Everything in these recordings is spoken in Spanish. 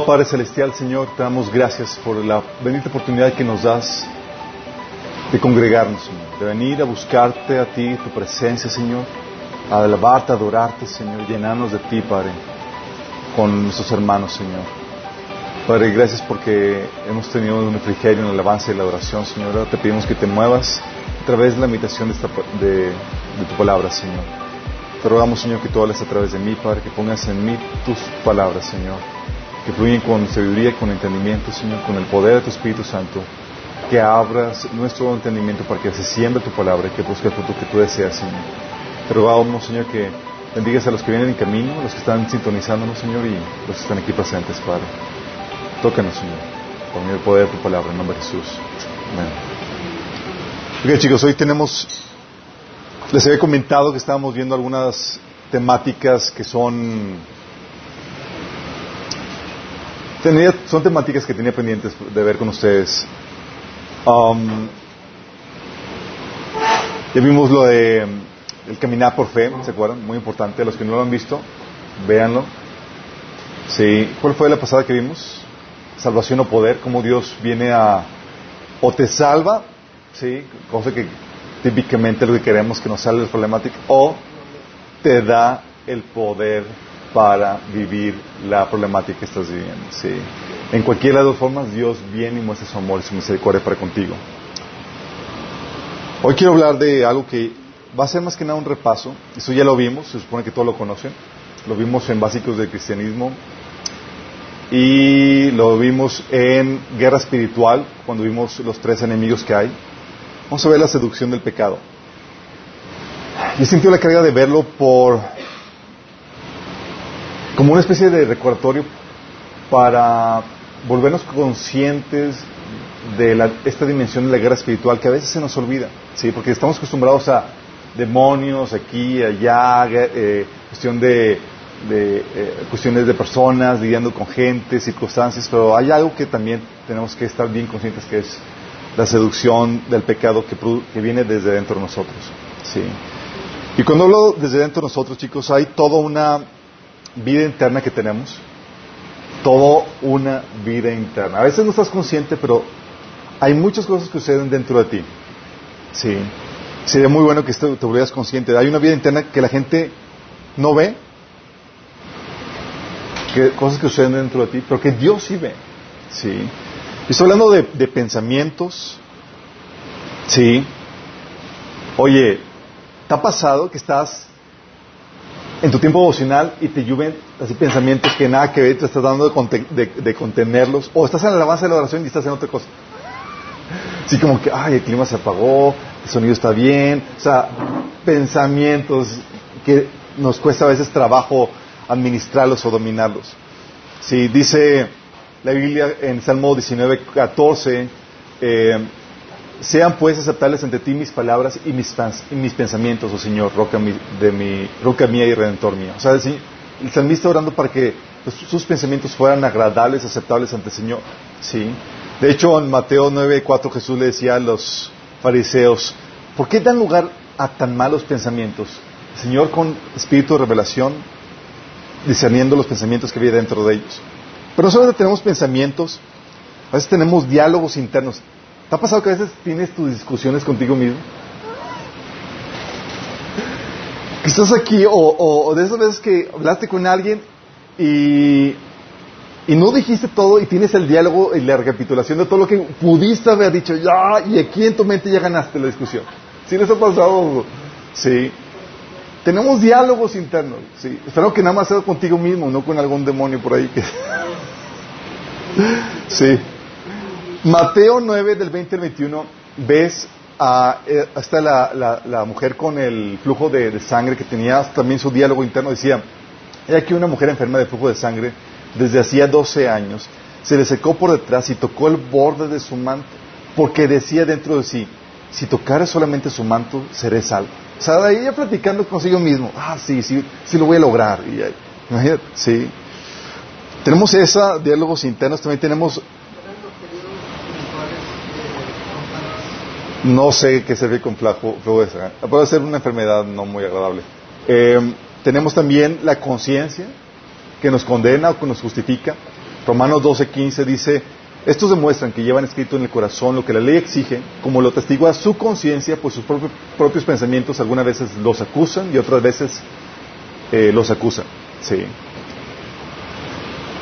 Padre Celestial, Señor, te damos gracias por la bendita oportunidad que nos das de congregarnos, Señor, de venir a buscarte a ti, tu presencia, Señor, a alabarte, adorarte, Señor, llenarnos de ti, Padre, con nuestros hermanos, Señor. Padre, gracias porque hemos tenido un refrigerio en la alabanza y la adoración, Señor. Te pedimos que te muevas a través de la imitación de, esta, de, de tu palabra, Señor. Te rogamos, Señor, que tú hables a través de mí, Padre, que pongas en mí tus palabras, Señor que fluyen con sabiduría con entendimiento, Señor, con el poder de tu Espíritu Santo, que abras nuestro entendimiento para que se siembre tu palabra y que busque el fruto que tú deseas, Señor. Te rogamos, Señor, que bendigas a los que vienen en camino, los que están sintonizándonos, Señor, y los que están aquí presentes, Padre. Tócanos, Señor, con el poder de tu palabra, en nombre de Jesús. Amén. Ok, chicos, hoy tenemos, les había comentado que estábamos viendo algunas temáticas que son Tenía, son temáticas que tenía pendientes de ver con ustedes. Um, ya vimos lo de el caminar por fe, ¿se acuerdan? Muy importante. Los que no lo han visto, véanlo. Sí. ¿Cuál fue la pasada que vimos? Salvación o poder, cómo Dios viene a o te salva, sí, cosa que típicamente lo que queremos que nos salga el problemática, o te da el poder para vivir la problemática que estás viviendo. ¿sí? En cualquiera de las dos formas, Dios viene y muestra su amor y su misericordia para contigo. Hoy quiero hablar de algo que va a ser más que nada un repaso. Eso ya lo vimos, se supone que todos lo conocen. Lo vimos en Básicos del Cristianismo y lo vimos en Guerra Espiritual, cuando vimos los tres enemigos que hay. Vamos a ver la seducción del pecado. Y he sentido la carga de verlo por como una especie de recordatorio para volvernos conscientes de esta dimensión de la guerra espiritual que a veces se nos olvida, ¿sí? porque estamos acostumbrados a demonios aquí, allá, eh, cuestión de, de eh, cuestiones de personas, lidiando con gente, circunstancias, pero hay algo que también tenemos que estar bien conscientes que es la seducción del pecado que, que viene desde dentro de nosotros. ¿sí? Y cuando hablo desde dentro de nosotros, chicos, hay toda una vida interna que tenemos, toda una vida interna. A veces no estás consciente, pero hay muchas cosas que suceden dentro de ti. Sí. Sería muy bueno que te volvieras consciente. Hay una vida interna que la gente no ve, cosas que suceden dentro de ti, pero que Dios sí ve. Sí. estoy hablando de, de pensamientos. Sí. Oye, ¿te ha pasado que estás en tu tiempo devocional y te lluven así pensamientos que nada que ver, te estás dando de, contenerlos, o estás en la alabanza de la oración y estás en otra cosa. Así como que, ay, el clima se apagó, el sonido está bien, o sea, pensamientos que nos cuesta a veces trabajo administrarlos o dominarlos. Sí, dice la Biblia en Salmo 19, 14, eh, sean pues aceptables ante ti mis palabras y mis, pensamientos, oh Señor, roca, de mi, roca mía y redentor mío. O sea, el salmista orando para que pues, sus pensamientos fueran agradables, aceptables ante el Señor. ¿sí? De hecho, en Mateo 9:4 Jesús le decía a los fariseos, ¿por qué dan lugar a tan malos pensamientos? El Señor con espíritu de revelación, discerniendo los pensamientos que había dentro de ellos. Pero no solamente tenemos pensamientos, a veces tenemos diálogos internos. ¿Te ha pasado que a veces tienes tus discusiones contigo mismo? Que estás aquí o, de esas veces que hablaste con alguien y, no dijiste todo y tienes el diálogo y la recapitulación de todo lo que pudiste haber dicho ya y aquí en tu mente ya ganaste la discusión. ¿Sí les ha pasado? Sí. Tenemos diálogos internos. Sí. Espero que nada más sea contigo mismo, no con algún demonio por ahí. Que... sí. Mateo 9 del 20 al 21 ves a, eh, hasta la, la, mujer con el flujo de, sangre que tenía también su diálogo interno. Decía, hay aquí una mujer enferma de flujo de sangre desde hacía 12 años. Se le secó por detrás y tocó el borde de su manto, porque decía dentro de sí, si tocara solamente su manto, seré salvo. O sea, de ella platicando consigo mismo, ah, sí, sí, sí lo voy a lograr. Imagínate, sí. Tenemos esos diálogos internos, también tenemos No sé qué se ve con de sangre. Puede ser una enfermedad no muy agradable. Eh, tenemos también la conciencia que nos condena o que nos justifica. Romanos 12:15 dice, estos demuestran que llevan escrito en el corazón lo que la ley exige, como lo testigua su conciencia, pues sus propios, pensamientos algunas veces los acusan y otras veces eh, los acusan. Sí.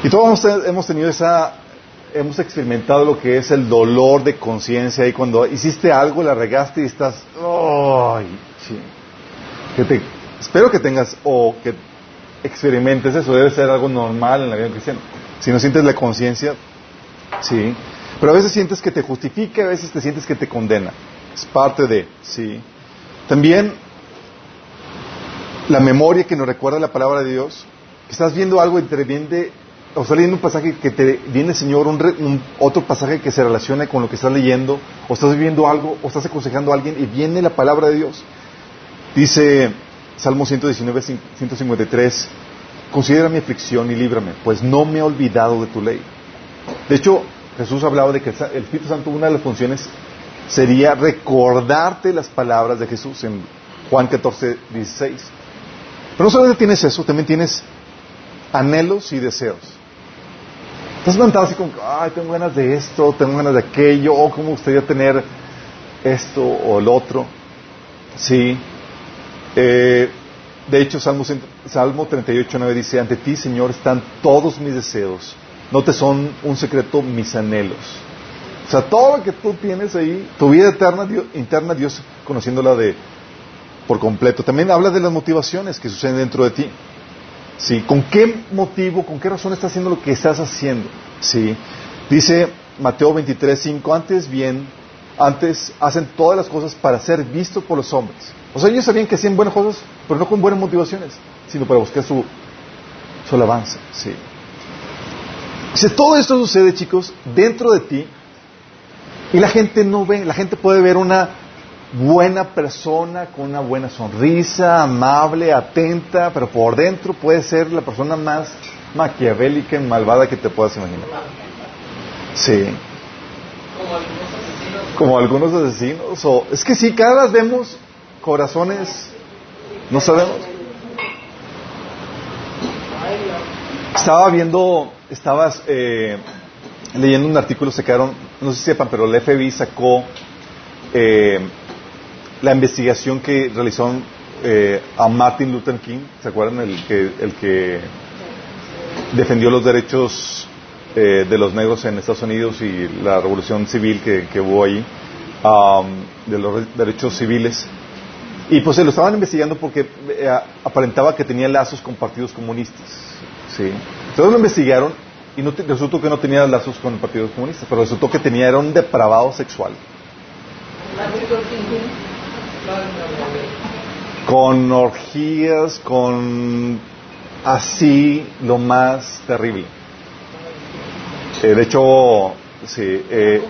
Y todos hemos tenido esa, hemos experimentado lo que es el dolor de conciencia y cuando hiciste algo, la regaste y estás. Sí. Que te, espero que tengas o que experimentes eso, debe ser algo normal en la vida cristiana. Si no sientes la conciencia, sí. Pero a veces sientes que te justifica, a veces te sientes que te condena. Es parte de, sí. También la memoria que nos recuerda la palabra de Dios. Estás viendo algo y te viene, o estás leyendo un pasaje que te viene, Señor, un, otro pasaje que se relaciona con lo que estás leyendo, o estás viviendo algo, o estás aconsejando a alguien y viene la palabra de Dios. Dice Salmo 119, 153, considera mi aflicción y líbrame, pues no me he olvidado de tu ley. De hecho, Jesús hablaba de que el Espíritu Santo, una de las funciones sería recordarte las palabras de Jesús en Juan 14, 16. Pero no solamente tienes eso, también tienes anhelos y deseos. Estás levantado así como, ay, tengo ganas de esto, tengo ganas de aquello, o cómo gustaría tener esto o el otro. Sí. Eh, de hecho, Salmo, Salmo 38, 9 dice, ante ti, Señor, están todos mis deseos. No te son un secreto mis anhelos. O sea, todo lo que tú tienes ahí, tu vida eterna, interna, Dios conociéndola de por completo. También habla de las motivaciones que suceden dentro de ti. ¿Sí? ¿Con qué motivo, con qué razón estás haciendo lo que estás haciendo? ¿Sí? Dice Mateo 23, 5, antes bien, antes hacen todas las cosas para ser vistos por los hombres. O sea, ellos sabían que hacían buenas cosas, pero no con buenas motivaciones, sino para buscar su, su alabanza. ¿sí? Todo esto sucede, chicos, dentro de ti, y la gente no ve, la gente puede ver una buena persona, con una buena sonrisa, amable, atenta, pero por dentro puede ser la persona más maquiavélica y malvada que te puedas imaginar. Sí. Como algunos asesinos. O, es que sí, cada vez vemos corazones, no sabemos. Estaba viendo, estabas eh, leyendo un artículo, se quedaron, no sé si sepan, pero el FBI sacó eh, la investigación que realizó eh, a Martin Luther King, ¿se acuerdan? El que, el que defendió los derechos eh, de los negros en Estados Unidos y la revolución civil que, hubo ahí, de los derechos civiles. Y pues se lo estaban investigando porque eh, aparentaba que tenía lazos con partidos comunistas. ¿sí? Entonces lo investigaron y no resultó que no tenía lazos con partidos comunistas, pero resultó que tenía, era un depravado sexual con orgías, con así lo más terrible. Eh, de hecho, sí, eh,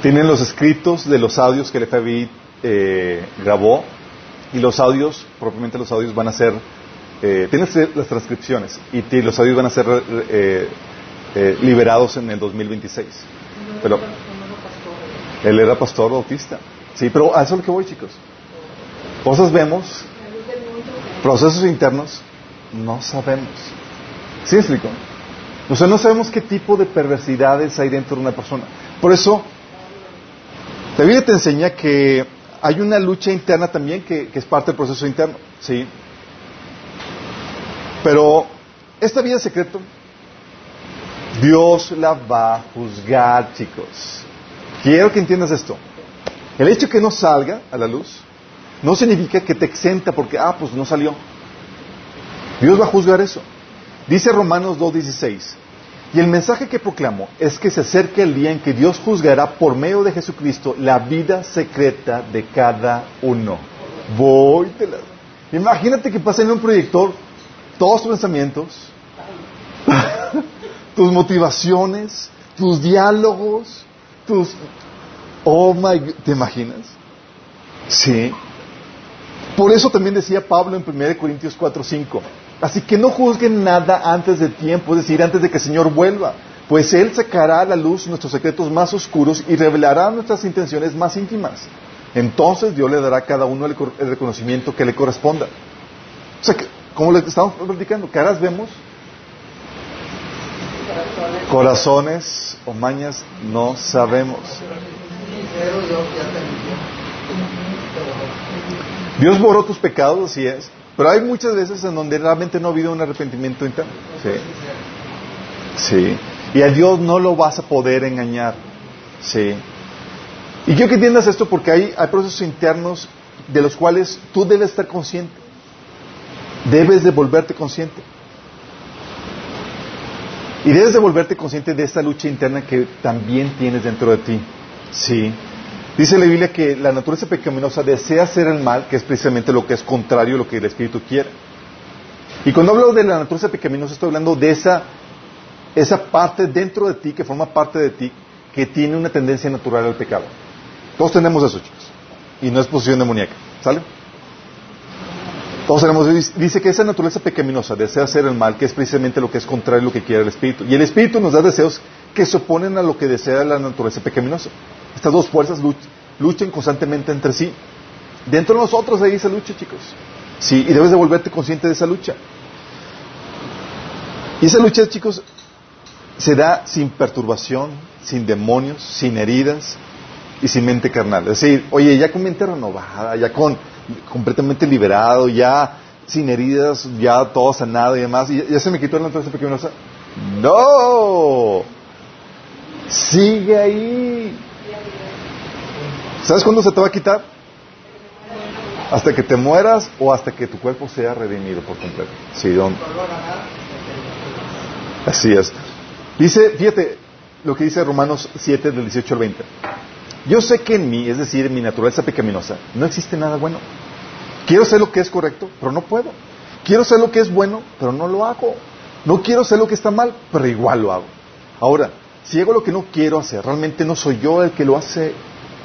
tienen los escritos de los audios que el FBI eh, grabó y los audios, propiamente los audios van a ser, tienen las transcripciones y los audios van a ser liberados en el 2026. Pero él era pastor bautista. Sí, pero a eso es lo que voy, chicos. Cosas vemos, procesos internos, no sabemos. ¿Sí explico? O sea, no sabemos qué tipo de perversidades hay dentro de una persona. Por eso, la Biblia te enseña que hay una lucha interna también que, es parte del proceso interno. ¿sí? Pero esta vida secreto, Dios la va a juzgar, chicos. Quiero que entiendas esto. El hecho que no salga a la luz no significa que te exenta porque, ah, pues no salió. Dios va a juzgar eso. Dice Romanos 2.16, y el mensaje que proclamo es que se acerque el día en que Dios juzgará por medio de Jesucristo la vida secreta de cada uno. Voy, te la... Imagínate que pasa en un proyector todos tus pensamientos, tus motivaciones, tus diálogos, tus Oh my, ¿te imaginas? Sí. Por eso también decía Pablo en 1 Corintios 4, 5. Así que no juzguen nada antes de tiempo, es decir, antes de que el Señor vuelva, pues Él sacará a la luz nuestros secretos más oscuros y revelará nuestras intenciones más íntimas. Entonces Dios le dará a cada uno el, reconocimiento que le corresponda. O sea, que, como le estamos platicando, caras vemos, Corazones o mañas no sabemos. Dios borró tus pecados, así es. Pero hay muchas veces en donde realmente no ha habido un arrepentimiento interno. Sí. Sí. Y a Dios no lo vas a poder engañar. Sí. Y quiero que entiendas esto porque hay, hay procesos internos de los cuales tú debes estar consciente. Debes de volverte consciente. Y debes de volverte consciente de esta lucha interna que también tienes dentro de ti. Sí. Dice la Biblia que la naturaleza pecaminosa desea hacer el mal, que es precisamente lo que es contrario a lo que el Espíritu quiere. Y cuando hablo de la naturaleza pecaminosa, estoy hablando de esa, esa parte dentro de ti, que forma parte de ti, que tiene una tendencia natural al pecado. Todos tenemos eso, chicos. Y no es posición demoníaca. ¿Sale? Todos tenemos, dice que esa naturaleza pecaminosa desea hacer el mal, que es precisamente lo que es contrario a lo que quiere el Espíritu. Y el Espíritu nos da deseos que se oponen a lo que desea la naturaleza pecaminosa. Estas dos fuerzas luchan constantemente entre sí. Dentro de nosotros hay esa lucha, chicos. Sí, y debes de volverte consciente de esa lucha. Y esa lucha, chicos, se da sin perturbación, sin demonios, sin heridas y sin mente carnal. Es decir, oye, ya con mente renovada, ya con completamente liberado, ya sin heridas, ya todo sanado y demás, y ya, se me quitó la naturaleza pecaminosa. No, sigue ahí. ¿Sabes cuándo se te va a quitar? Hasta que te mueras o hasta que tu cuerpo sea redimido por completo. Sí, don. Así es. Dice, fíjate lo que dice Romanos 7 del 18 al 20. Yo sé que en mí, es decir, en mi naturaleza pecaminosa, no existe nada bueno. Quiero hacer lo que es correcto, pero no puedo. Quiero hacer lo que es bueno, pero no lo hago. No quiero hacer lo que está mal, pero igual lo hago. Ahora, si hago lo que no quiero hacer, realmente no soy yo el que lo hace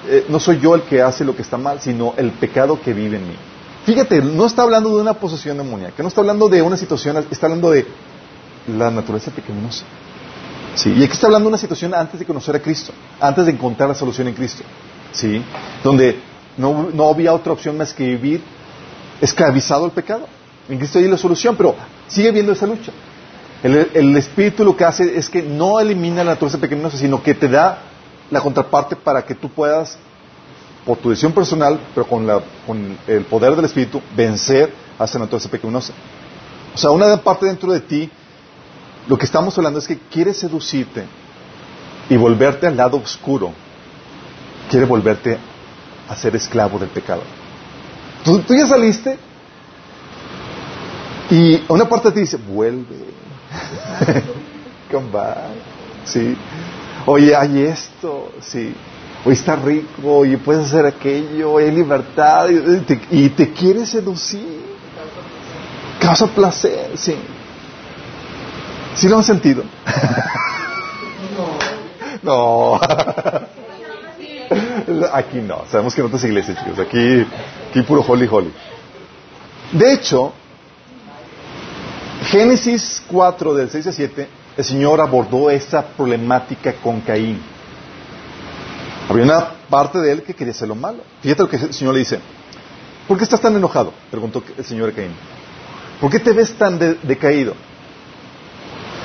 eh, no soy yo el que hace lo que está mal, sino el pecado que vive en mí. Fíjate, no está hablando de una posesión demoníaca, no está hablando de una situación, está hablando de la naturaleza pecaminosa. Sí, y aquí está hablando de una situación antes de conocer a Cristo, antes de encontrar la solución en Cristo. ¿Sí? Donde no, no había otra opción más que vivir esclavizado al pecado. En Cristo hay la solución, pero sigue viendo esa lucha. El, el, Espíritu lo que hace es que no elimina la naturaleza pecaminosa, sino que te da la contraparte para que tú puedas, por tu decisión personal, pero con, la, con el poder del Espíritu, vencer a esa naturaleza pecaminosa. O sea, una parte dentro de ti, lo que estamos hablando es que quiere seducirte y volverte al lado oscuro. Quiere volverte a ser esclavo del pecado. Tú, ya saliste y una parte de ti dice, vuelve. Come back. Sí oye, hay esto, sí, hoy está rico, oye, puedes hacer aquello, hay libertad, y te, y te quiere seducir. Causa placer, sí. ¿Sí lo han sentido? no. aquí no, sabemos que no otras iglesias, chicos, aquí, aquí puro holy holy. De hecho, Génesis 4 del 6 a 7 el Señor abordó esa problemática con Caín. Había una parte de él que quería hacer lo malo. Fíjate lo que el Señor le dice. ¿Por qué estás tan enojado? Preguntó el Señor a Caín. ¿Por qué te ves tan decaído?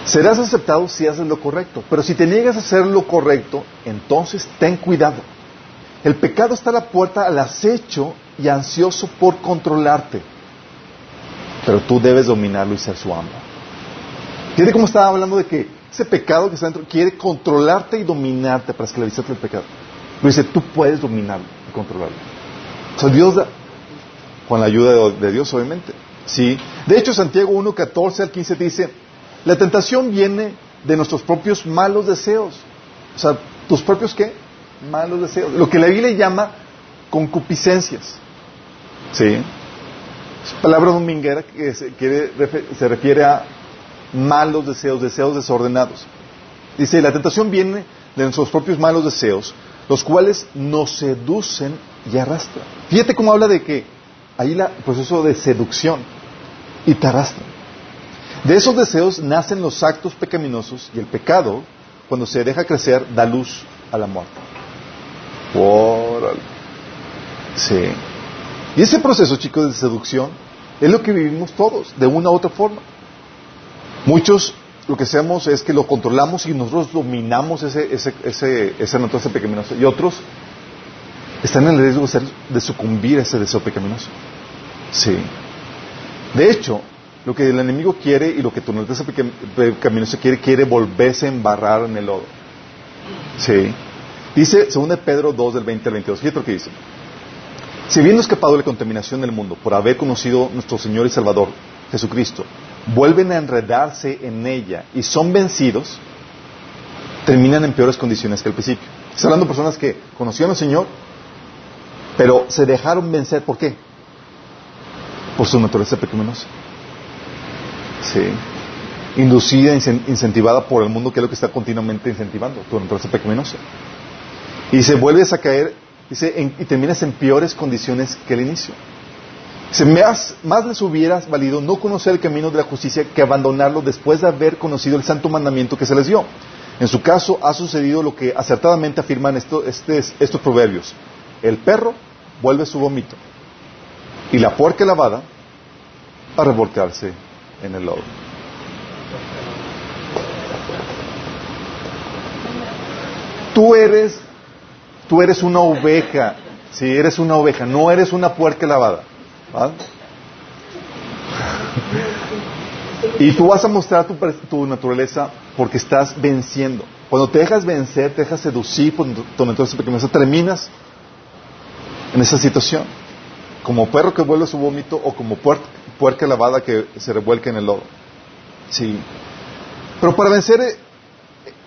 Serás aceptado si haces lo correcto, pero si te niegas a hacer lo correcto, entonces ten cuidado. El pecado está a la puerta al acecho y ansioso por controlarte, pero tú debes dominarlo y ser su amo. Fíjate cómo estaba hablando de que ese pecado que está dentro quiere controlarte y dominarte para esclavizarte del pecado. Pero dice, tú puedes dominarlo y controlarlo. O sea, Dios da, con la ayuda de, Dios, obviamente. Sí. De hecho, Santiago 1, 14 al 15 dice, la tentación viene de nuestros propios malos deseos. O sea, tus propios qué? Malos deseos. Lo que la Biblia llama concupiscencias. Sí. Es palabra dominguera que se, refiere a malos deseos, deseos desordenados. Dice, la tentación viene de nuestros propios malos deseos, los cuales nos seducen y arrastran. Fíjate cómo habla de que hay el proceso de seducción y te arrastran. De esos deseos nacen los actos pecaminosos y el pecado, cuando se deja crecer, da luz a la muerte. Sí. Y ese proceso, chicos, de seducción es lo que vivimos todos, de una u otra forma. Muchos lo que hacemos es que lo controlamos y nosotros dominamos ese, ese, ese, esa naturaleza. Y otros están en el riesgo de, sucumbir a ese deseo pecaminoso. Sí. De hecho, lo que el enemigo quiere y lo que tu naturaleza pecaminosa quiere, quiere volverse a embarrar en el lodo. Sí. Dice, según Pedro 2 del 20 al 22, fíjate lo que dice. Si habiendo escapado de la contaminación del mundo por haber conocido nuestro Señor y Salvador, Jesucristo, vuelven a enredarse en ella y son vencidos, terminan en peores condiciones que al principio. Está hablando de personas que conocieron al Señor, pero se dejaron vencer. ¿Por qué? Por su naturaleza pecaminosa. Sí. Inducida, incentivada por el mundo, que es lo que está continuamente incentivando, tu naturaleza pecaminosa. Y se vuelves a caer dice, y terminas en peores condiciones que el inicio. Dice, más, más les hubiera valido no conocer el camino de la justicia que abandonarlo después de haber conocido el santo mandamiento que se les dio. En su caso ha sucedido lo que acertadamente afirman esto, este, estos proverbios. El perro vuelve su vómito y la puerca lavada a revolcarse en el lodo. Tú eres, tú eres una oveja, si eres una oveja, no eres una puerca lavada. Y tú vas a mostrar tu, tu, naturaleza porque estás venciendo. Cuando te dejas vencer, te dejas seducir por tu naturaleza pequeña, terminas en esa situación. Como perro que vuelve su vómito o como puerca, lavada que se revuelca en el lodo. Sí. Pero para vencer eh,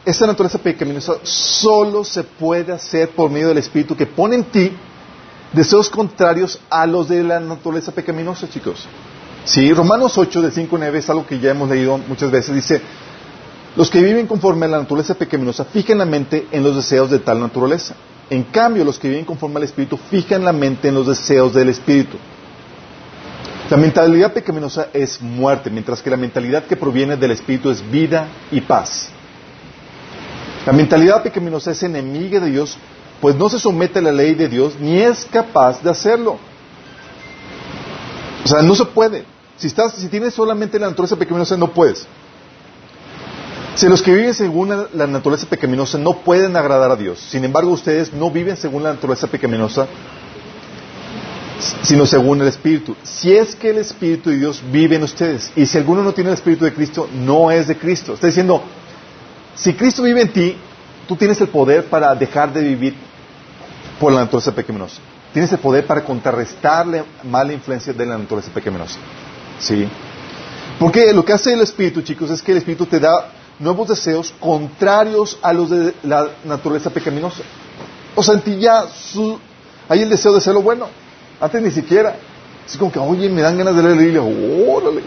esa naturaleza pecaminosa solo se puede hacer por medio del Espíritu que pone en ti deseos contrarios a los de la naturaleza pecaminosa, chicos. Sí, Romanos 8, de 5 9 es algo que ya hemos leído muchas veces. Dice, los que viven conforme a la naturaleza pecaminosa fijan la mente en los deseos de tal naturaleza. En cambio, los que viven conforme al Espíritu fijan la mente en los deseos del Espíritu. La mentalidad pecaminosa es muerte, mientras que la mentalidad que proviene del Espíritu es vida y paz. La mentalidad pecaminosa es enemiga de Dios, pues no se somete a la ley de Dios ni es capaz de hacerlo. O sea, no se puede. Si, estás, si tienes solamente la naturaleza pecaminosa, no puedes. Si los que viven según la naturaleza pecaminosa no pueden agradar a Dios, sin embargo ustedes no viven según la naturaleza pecaminosa, sino según el Espíritu. Si es que el Espíritu de Dios vive en ustedes, y si alguno no tiene el Espíritu de Cristo, no es de Cristo. Está diciendo, si Cristo vive en ti, tú tienes el poder para dejar de vivir por la naturaleza pecaminosa. Tienes el poder para contrarrestar la mala influencia de la naturaleza pecaminosa. ¿Sí? Porque lo que hace el Espíritu, chicos, es que el Espíritu te da nuevos deseos contrarios a los de la naturaleza pecaminosa. O sea, en ti ya hay el deseo de ser lo bueno. Antes ni siquiera. Es como que, oye, me dan ganas de leer la Biblia. Órale.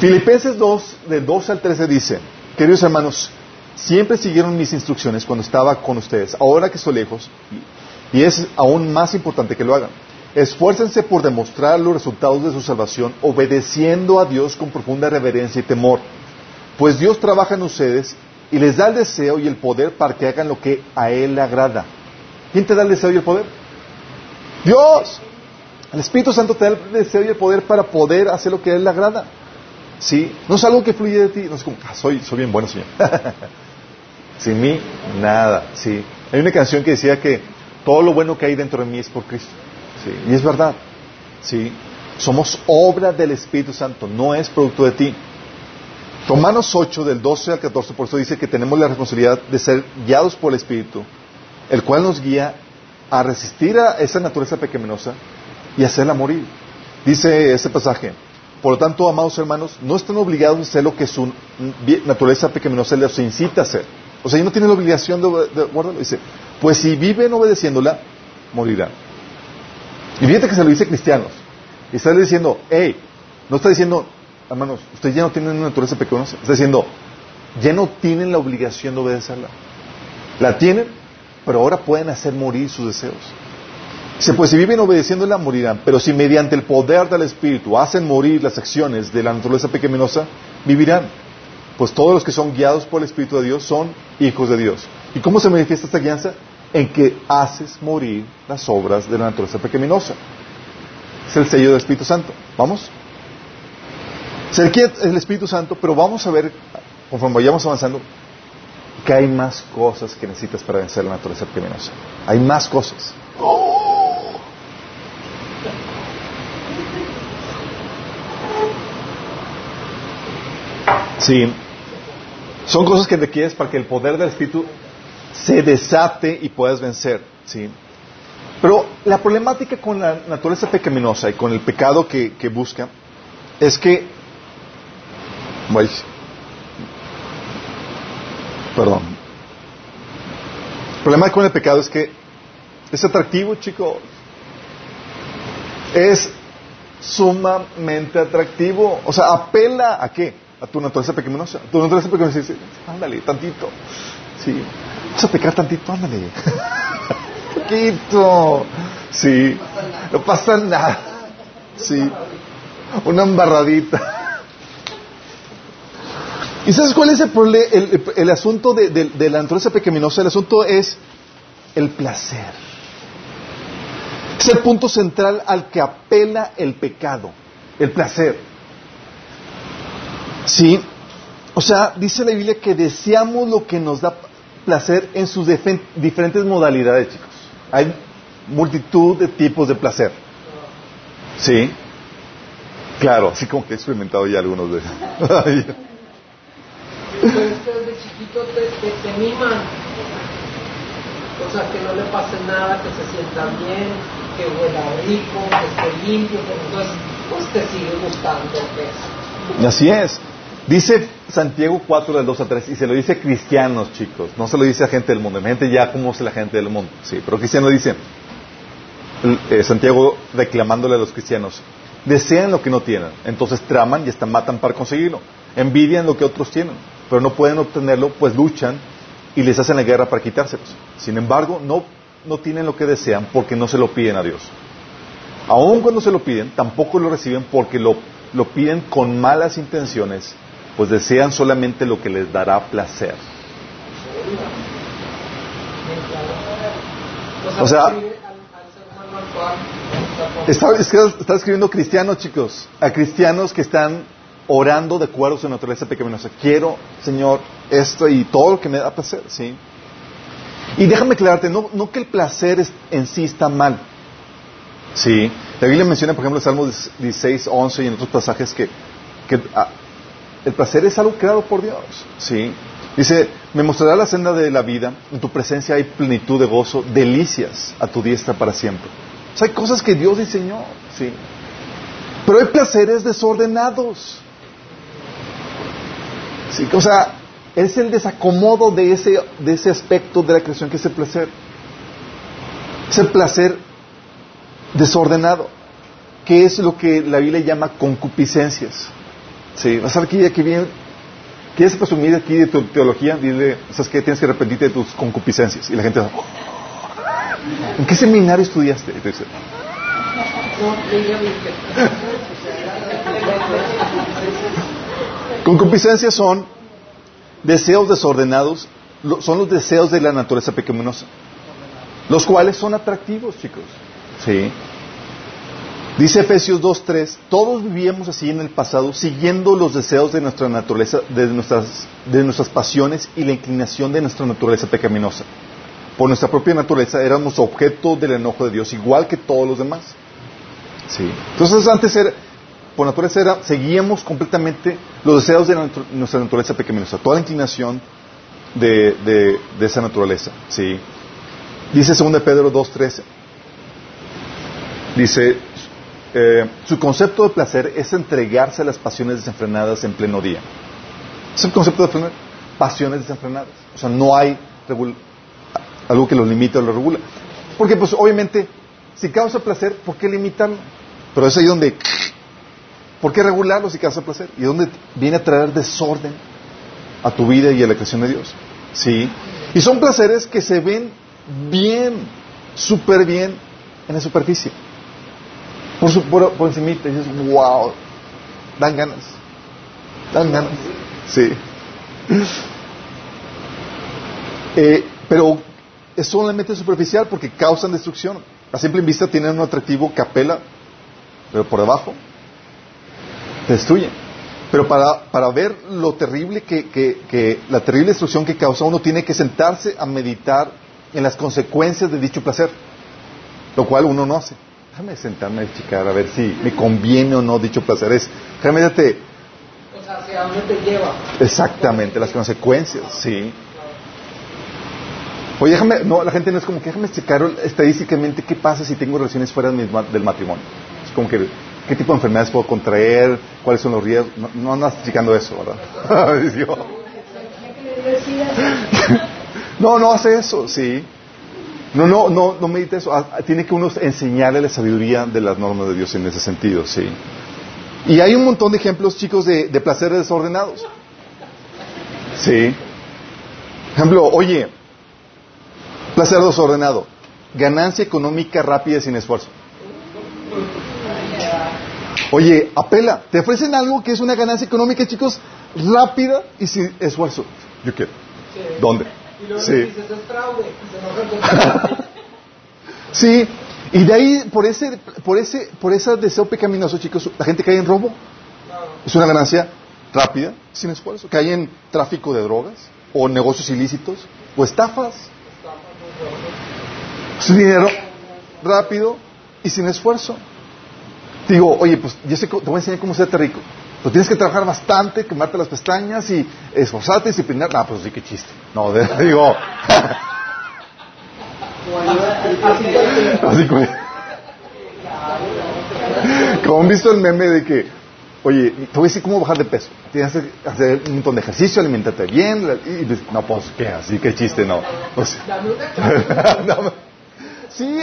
Filipenses 2, del 12 al 13 dice, queridos hermanos, siempre siguieron mis instrucciones cuando estaba con ustedes. Ahora que estoy lejos, y es aún más importante que lo hagan. Esfuércense por demostrar los resultados de su salvación obedeciendo a Dios con profunda reverencia y temor, pues Dios trabaja en ustedes y les da el deseo y el poder para que hagan lo que a Él le agrada. ¿Quién te da el deseo y el poder? Dios. El Espíritu Santo te da el deseo y el poder para poder hacer lo que a Él le agrada. ¿Sí? No es algo que fluye de ti, no es como, ah, soy, soy bien bueno, Señor. Sin mí, nada. ¿Sí? Hay una canción que decía que todo lo bueno que hay dentro de mí es por Cristo. Y es verdad. ¿sí? Somos obra del Espíritu Santo, no es producto de ti. Romanos 8, del 12 al 14, por eso dice que tenemos la responsabilidad de ser guiados por el Espíritu, el cual nos guía a resistir a esa naturaleza pecaminosa y hacerla morir. Dice este pasaje, por lo tanto, amados hermanos, no están obligados a hacer lo que su naturaleza pecaminosa les incita a hacer. O sea, ellos no tienen la obligación de, de Dice, pues si viven obedeciéndola, morirán. Y fíjate que se lo dice cristianos. Y está diciendo, hey, no está diciendo, hermanos, ustedes ya no tienen una naturaleza pecaminosa. Está diciendo, ya no tienen la obligación de obedecerla. La tienen, pero ahora pueden hacer morir sus deseos. Dice, pues si viven obedeciéndola, morirán. Pero si mediante el poder del Espíritu hacen morir las acciones de la naturaleza pecaminosa, vivirán. Pues todos los que son guiados por el Espíritu de Dios son hijos de Dios. ¿Y cómo se manifiesta esta guianza? en que haces morir las obras de la naturaleza pecaminosa. Es el sello del Espíritu Santo. ¿Vamos? Se requiere el Espíritu Santo, pero vamos a ver, conforme vayamos avanzando, que hay más cosas que necesitas para vencer la naturaleza pecaminosa. Hay más cosas. Sí. Son cosas que requieres para que el poder del Espíritu se desate y puedas vencer. ¿sí? Pero la problemática con la naturaleza pecaminosa y con el pecado que, busca es que. Perdón. El problema con el pecado es que es atractivo, chicos. Es sumamente atractivo. O sea, apela a qué? A tu naturaleza pecaminosa. Tu naturaleza pecaminosa dice, ándale, tantito. Sí. Vas a pecar tantito, ándale. Poquito. Sí. No pasa nada. Sí. Una embarradita. ¿Y sabes cuál es el, problema, el, asunto de, de, la naturaleza pecaminosa? El asunto es el placer. Es el punto central al que apela el pecado, el placer. ¿Sí? O sea, dice la Biblia que deseamos lo que nos da placer en sus diferentes modalidades, chicos. Hay multitud de tipos de placer. ¿Sí? Claro, así como que he experimentado ya algunos de ellos. desde chiquito te, te, te miman. O sea, que no le pase nada, que se sienta bien, que huela rico, que esté limpio, que entonces pues te sigue gustando eso. Así es. Dice Santiago 4 del 2 a 3 y se lo dice a cristianos, chicos, no se lo dice a gente del mundo, gente ya como es la gente del mundo, sí, pero cristiano dice, eh, Santiago reclamándole a los cristianos, desean lo que no tienen, entonces traman y hasta matan para conseguirlo, envidian lo que otros tienen, pero no pueden obtenerlo, pues luchan y les hacen la guerra para quitárselos. Sin embargo, no, no tienen lo que desean porque no se lo piden a Dios. Aun cuando se lo piden, tampoco lo reciben porque lo, lo piden con malas intenciones, pues desean solamente lo que les dará placer. O sea, está, está escribiendo cristianos, chicos, a cristianos que están orando de acuerdo a su naturaleza pecaminosa. Quiero, Señor, esto y todo lo que me da placer, ¿sí? Y déjame aclararte, no, no que el placer en sí está mal. Sí. La Biblia menciona, por ejemplo, en Salmos 16, 11 y en otros pasajes que, que ah, el placer es algo creado por Dios. Sí. Dice, me mostrará la senda de la vida, en tu presencia hay plenitud de gozo, delicias a tu diestra para siempre. O sea, hay cosas que Dios diseñó, sí. Pero hay placeres desordenados. Sí, o sea, es el desacomodo de ese, de ese aspecto de la creación que es el placer. Es el placer desordenado, que es lo que la Biblia llama concupiscencias. Sí, vas a ver aquí, aquí bien. ¿Quieres presumir aquí de tu teología? Dile, ¿sabes qué? Tienes que arrepentirte de tus concupiscencias. Y la gente oh, ¿en qué seminario estudiaste? Y dice, Concupiscencias son deseos desordenados, son los deseos de la naturaleza pecaminosa, los cuales son atractivos, chicos. Sí. Dice Efesios 2.3, todos vivíamos así en el pasado, siguiendo los deseos de nuestra naturaleza, de nuestras, de nuestras pasiones y la inclinación de nuestra naturaleza pecaminosa. Por nuestra propia naturaleza éramos objeto del enojo de Dios, igual que todos los demás. Sí. Entonces antes era, por naturaleza seguíamos completamente los deseos de nuestra naturaleza pecaminosa, toda la inclinación de, esa naturaleza. ¿sí? Dice 2 Pedro 2.13, dice, eh, su concepto de placer es entregarse a las pasiones desenfrenadas en pleno día. Es el concepto de pasiones desenfrenadas. O sea, no hay algo que lo limite o lo regula. Porque pues obviamente, si causa placer, ¿por qué limitarlo? Pero es ahí donde ¿Por qué regularlo si causa placer? ¿Y dónde viene a traer desorden a tu vida y a la creación de Dios? Sí. Y son placeres que se ven bien, súper bien en la superficie. Por, su, por, por encima dices, wow, dan ganas. Dan ganas. Sí. Eh, pero es solamente superficial porque causan destrucción. A simple vista tienen un atractivo que apela, pero por debajo te destruyen. Pero para, para ver lo terrible que, que, que, la terrible destrucción que causa, uno tiene que sentarse a meditar en las consecuencias de dicho placer, lo cual uno no hace. Déjame sentarme a checar a ver si me conviene o no dicho placer. Es, déjame date. O sea, hacia dónde te lleva. Exactamente, las consecuencias, sí. Oye, déjame, no, la gente no es como que déjame checar estadísticamente qué pasa si tengo relaciones fuera del matrimonio. Es como que qué tipo de enfermedades puedo contraer, cuáles son los riesgos. No, no andas checando eso, ¿verdad? no, no hace eso, sí. No, no, no, no medita eso. Ah, tiene que uno enseñarle la sabiduría de las normas de Dios en ese sentido, sí. Y hay un montón de ejemplos, chicos, de, de placeres desordenados. Sí. Ejemplo, oye, placer desordenado, ganancia económica rápida y sin esfuerzo. Oye, apela, te ofrecen algo que es una ganancia económica, chicos, rápida y sin esfuerzo. Yo quiero. ¿Dónde? sí. sí, y de ahí, por ese, por ese, por ese deseo pecaminoso, chicos, la gente cae en robo. Es una ganancia rápida, sin esfuerzo. Cae en tráfico de drogas, o negocios ilícitos, o estafas. Su dinero rápido y sin esfuerzo. Digo, oye, pues yo sé, te voy a enseñar cómo ser rico. Pero tienes que trabajar bastante, quemarte las pestañas y esforzarte, disciplinar. No, pues sí, qué chiste. No, digo. Así como. Como han visto el meme de que, oye, te voy a decir cómo bajar de peso. Tienes que hacer un montón de ejercicio, alimentarte bien. Y, no, pues, ¿qué? Así, qué chiste, no. Sí.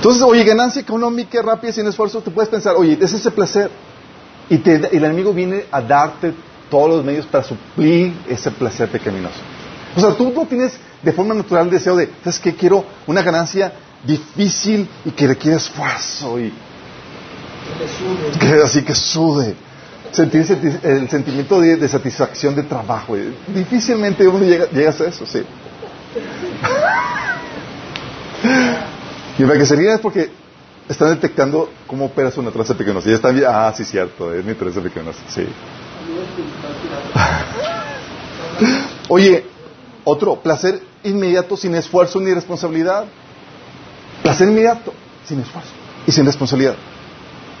Entonces, oye, ganancia económica rápida sin esfuerzo, tú puedes pensar, oye, es ese placer. Y, el enemigo viene a darte todos los medios para suplir ese placer pecaminoso. O sea, tú no tienes de forma natural el deseo de, ¿sabes qué? Quiero una ganancia difícil y que requiere esfuerzo y que, así que sude. Sentir el sentimiento de, satisfacción de trabajo. Difícilmente uno llega a eso, sí. Y para que se ríen es porque están detectando cómo opera su naturaleza pequeñosa. Y están ah, sí, cierto, es mi naturaleza pequeñosa, sí. Oye, otro, placer inmediato sin esfuerzo ni responsabilidad. Placer inmediato sin esfuerzo y sin responsabilidad.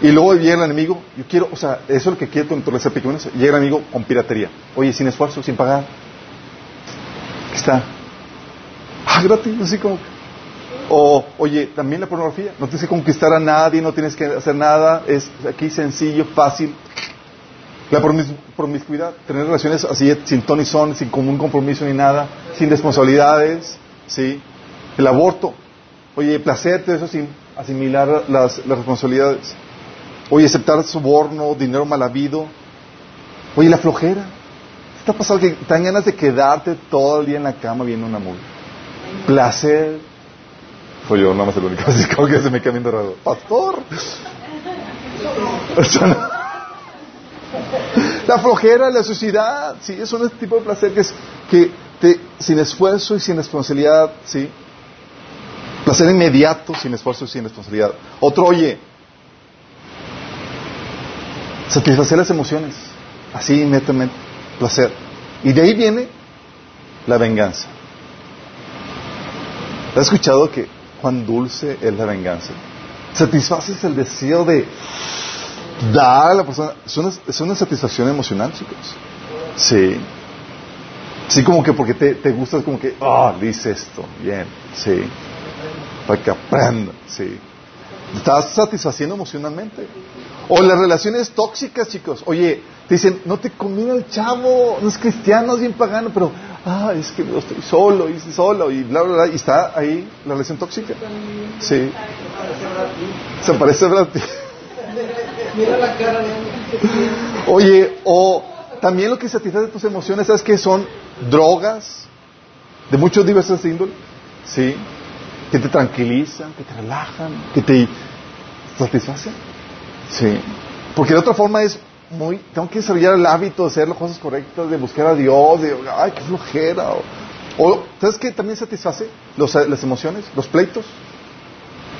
Y luego llega el enemigo, yo quiero, o sea, eso es lo que quiere tu naturaleza pequeñosa. Llega el enemigo con piratería. Oye, sin esfuerzo, sin pagar. Está. Ah, gratis, así como o, oye, también la pornografía. No tienes que conquistar a nadie, no tienes que hacer nada. Es aquí sencillo, fácil. La promiscuidad, tener relaciones así sin ton y son, sin común compromiso ni nada, sin responsabilidades, ¿sí? El aborto. Oye, placer, todo eso sin asimilar las, responsabilidades. Oye, aceptar soborno, dinero mal habido. Oye, la flojera. ¿Qué está pasando? Que ganas de quedarte todo el día en la cama viendo una movie. Placer, yo, nada más el único. Así como que se me queda viendo raro. Pastor. la flojera, la suciedad, sí, es un tipo de placer que es que te, sin esfuerzo y sin responsabilidad, sí. Placer inmediato, sin esfuerzo y sin responsabilidad. Otro, oye, satisfacer las emociones, así inmediatamente, placer. Y de ahí viene la venganza. ¿Has escuchado que cuán dulce es la venganza. Satisfaces el deseo de dar a la persona. Es una, satisfacción emocional, chicos. Sí. Sí, como que porque te, te gusta, como que, ah, oh, dice esto, bien, sí. Para que aprenda, sí. Estás satisfaciendo emocionalmente. O las relaciones tóxicas, chicos. Oye, te dicen, no te conviene el chavo, no es cristiano, es bien pagano, pero ah, es que estoy solo y solo y bla, bla, bla, y está ahí la relación tóxica. Sí. Se parece a cara Oye, o también lo que satisface tus emociones, ¿sabes qué? Son drogas de muchos diversos índoles, ¿sí? Que te tranquilizan, que te relajan, que te satisfacen, ¿sí? Porque de otra forma es muy, tengo que desarrollar el hábito de hacer las cosas correctas, de buscar a Dios, de, ay, qué flojera. O, ¿sabes qué también satisface las emociones? Los pleitos.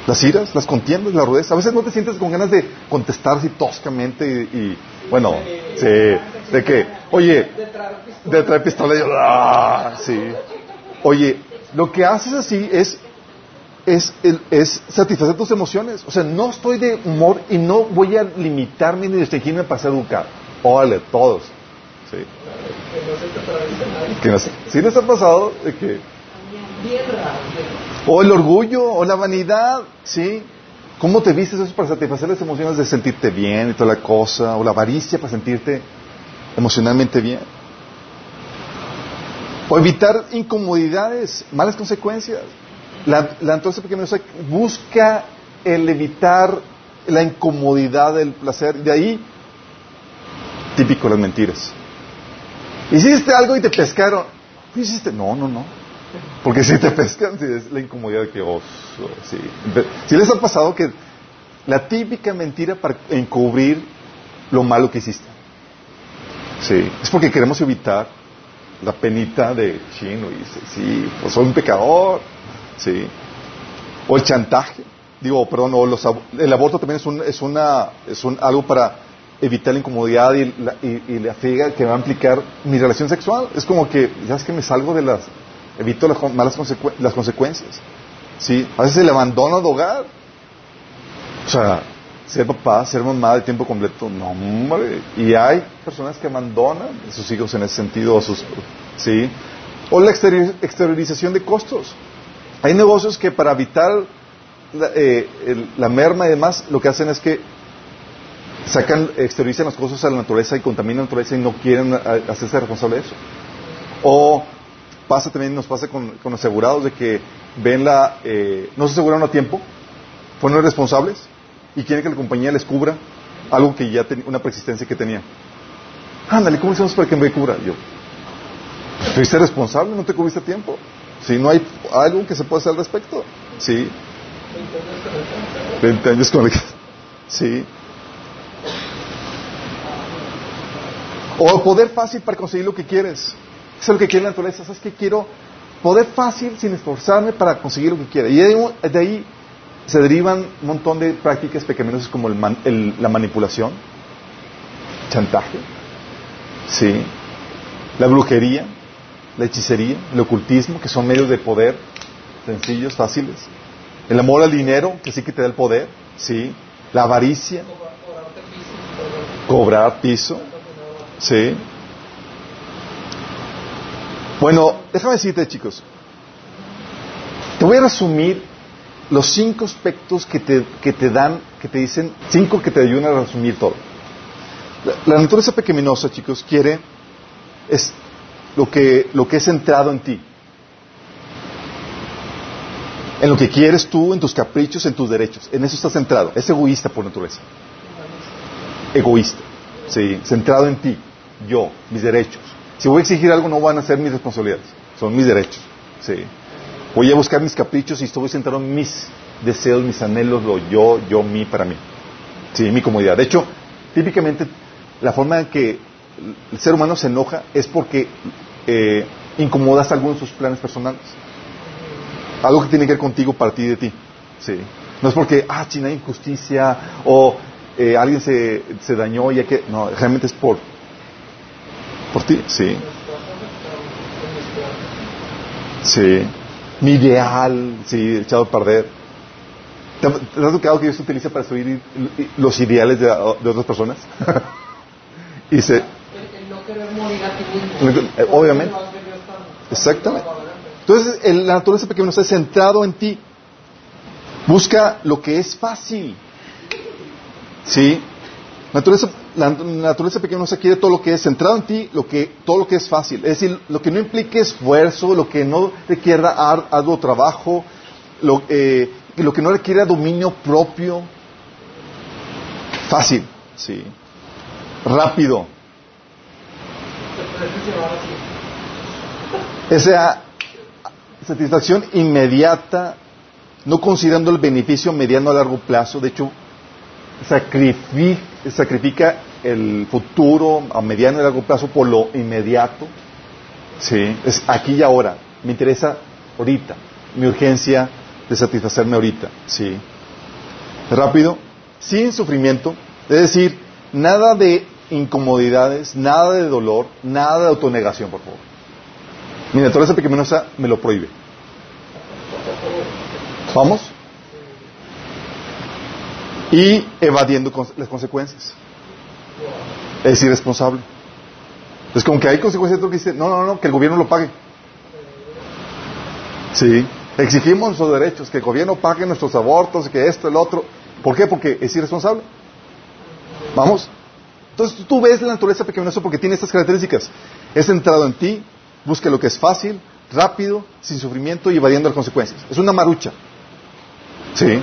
Las iras, las contiendas, la rudeza. A veces no te sientes con ganas de contestar así toscamente y, bueno, sí, de que, oye, de traer pistola y yo, ah, sí. Oye, lo que haces así es es, es satisfacer tus emociones. O sea, no estoy de humor y no voy a limitarme ni restringirme para ser educado. Órale, todos. Sí. Que no sé. ¿Sí les ha pasado de que... O el orgullo, o la vanidad, ¿sí? ¿Cómo te vistes eso para satisfacer las emociones de sentirte bien y toda la cosa? O la avaricia para sentirte emocionalmente bien. O evitar incomodidades, malas consecuencias. La, la pequeñosa busca el evitar la incomodidad del placer. De ahí, típico las mentiras. Hiciste algo y te pescaron. ¿Qué hiciste? No, no, no. Porque si te pescan, si es la incomodidad que oso. Sí. Si les ha pasado que la típica mentira para encubrir lo malo que hiciste. Sí. Es porque queremos evitar la penita de chino. Y sí, pues soy un pecador. ¿Sí? O el chantaje, digo, perdón, o los, el aborto también es, un, es, una, es algo para evitar la incomodidad y la, y, la que va a implicar mi relación sexual. Es como que, ya es que me salgo de las, evito las malas las consecuencias. ¿Sí? A veces el abandono de hogar. O sea, ser papá, ser mamá de tiempo completo, no, hombre. Y hay personas que abandonan a sus hijos en ese sentido, sus, ¿sí? O la exteriorización de costos. Hay negocios que para evitar eh, la, merma y demás, lo que hacen es que sacan, exteriorizan las cosas a la naturaleza y contaminan la naturaleza y no quieren hacerse responsable de eso. O pasa también, nos pasa con, asegurados de que ven la, eh, no se aseguraron a tiempo, fueron responsables y quieren que la compañía les cubra algo que ya tenía, una persistencia que tenía. Ándale, ¿cómo hacemos para que me cubra? Yo, ¿fuiste responsable? ¿No te cubriste a tiempo? Si no hay algo que se pueda hacer al respecto. Sí. 20 años con el... Sí. O poder fácil para conseguir lo que quieres. Eso es lo que quiere la naturaleza. ¿Sabes qué quiero? Poder fácil sin esforzarme para conseguir lo que quiero. Y de ahí, se derivan un montón de prácticas pecaminosas como el la manipulación, chantaje, sí, la brujería, la hechicería, el ocultismo, que son medios de poder sencillos, fáciles. El amor al dinero, que sí que te da el poder, sí. La avaricia, cobrar piso, sí. Bueno, déjame decirte, chicos, te voy a resumir los cinco aspectos que te, que te dan, que te dicen, cinco que te ayudan a resumir todo. La, naturaleza pequeñosa, chicos, quiere es lo que, lo que es centrado en ti. En lo que quieres tú, en tus caprichos, en tus derechos. En eso estás centrado. Es egoísta por naturaleza. Egoísta. Sí, centrado en ti. Yo, mis derechos. Si voy a exigir algo, no van a ser mis responsabilidades. Son mis derechos. Sí. Voy a buscar mis caprichos y estoy centrado en mis deseos, mis anhelos, lo yo, yo, mí, para mí. Sí, mi comodidad. De hecho, típicamente, la forma en que el ser humano se enoja es porque eh, incomodas algunos de sus planes personales. Algo que tiene que ver contigo, para de ti. Sí. No es porque, ah, China hay injusticia o eh, alguien se, se dañó y que... No, realmente es por, por ti, sí. Sí. Mi ideal, sí, echado a perder. ¿Te, has tocado que Dios utiliza para subir los ideales de, de otras personas? y se, obviamente. Exactamente. Entonces, la naturaleza pequeña está centrado en ti. Busca lo que es fácil. ¿Sí? Naturaleza, la naturaleza pequeñosa quiere todo lo que es centrado en ti, lo que, todo lo que es fácil. Es decir, lo que no implique esfuerzo, lo que no requiera arduo trabajo, lo, eh, lo que no requiera dominio propio. Fácil, sí. Rápido. Esa satisfacción inmediata, no considerando el beneficio mediano a largo plazo, de hecho, sacrifica, el futuro a mediano y largo plazo por lo inmediato. Sí, es aquí y ahora. Me interesa ahorita. Mi urgencia de satisfacerme ahorita. Sí. rápido, sin sufrimiento, es decir, nada de incomodidades, nada de dolor, nada de autonegación, por favor. Mi naturaleza pecaminosa me lo prohíbe. ¿Vamos? Y evadiendo las consecuencias. Es irresponsable. Es como que hay consecuencias de que dice, no, no, no, que el gobierno lo pague. Sí. Exigimos nuestros derechos, que el gobierno pague nuestros abortos, que esto, el otro. ¿Por qué? Porque es irresponsable. Vamos. Entonces tú ves la naturaleza pecaminosa porque tiene estas características. Es centrado en ti, busca lo que es fácil, rápido, sin sufrimiento y evadiendo las consecuencias. Es una marucha. Sí.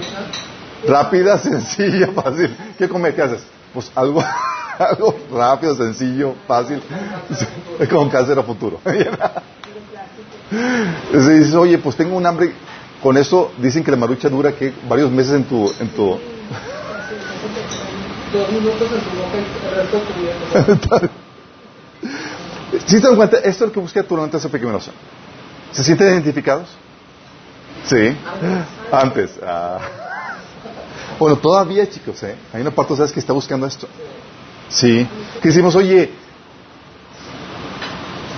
Rápida, sencilla, fácil. ¿Qué come? ¿Qué haces? Pues algo, algo rápido, sencillo, fácil. Como cáncer a futuro. Dices, oye, pues tengo un hambre. Con eso dicen que la marucha dura que varios meses en tu, en tu, dos minutos en tu boca y el resto de tu vida. ¿Sí te das cuenta? Esto es lo que busca tu naturaleza pecaminosa. ¿Se sienten identificados? Sí. Antes. Ah. Bueno, todavía, chicos, ¿eh? Hay una parte, ¿sabes? Que está buscando esto. Sí. Que decimos, oye,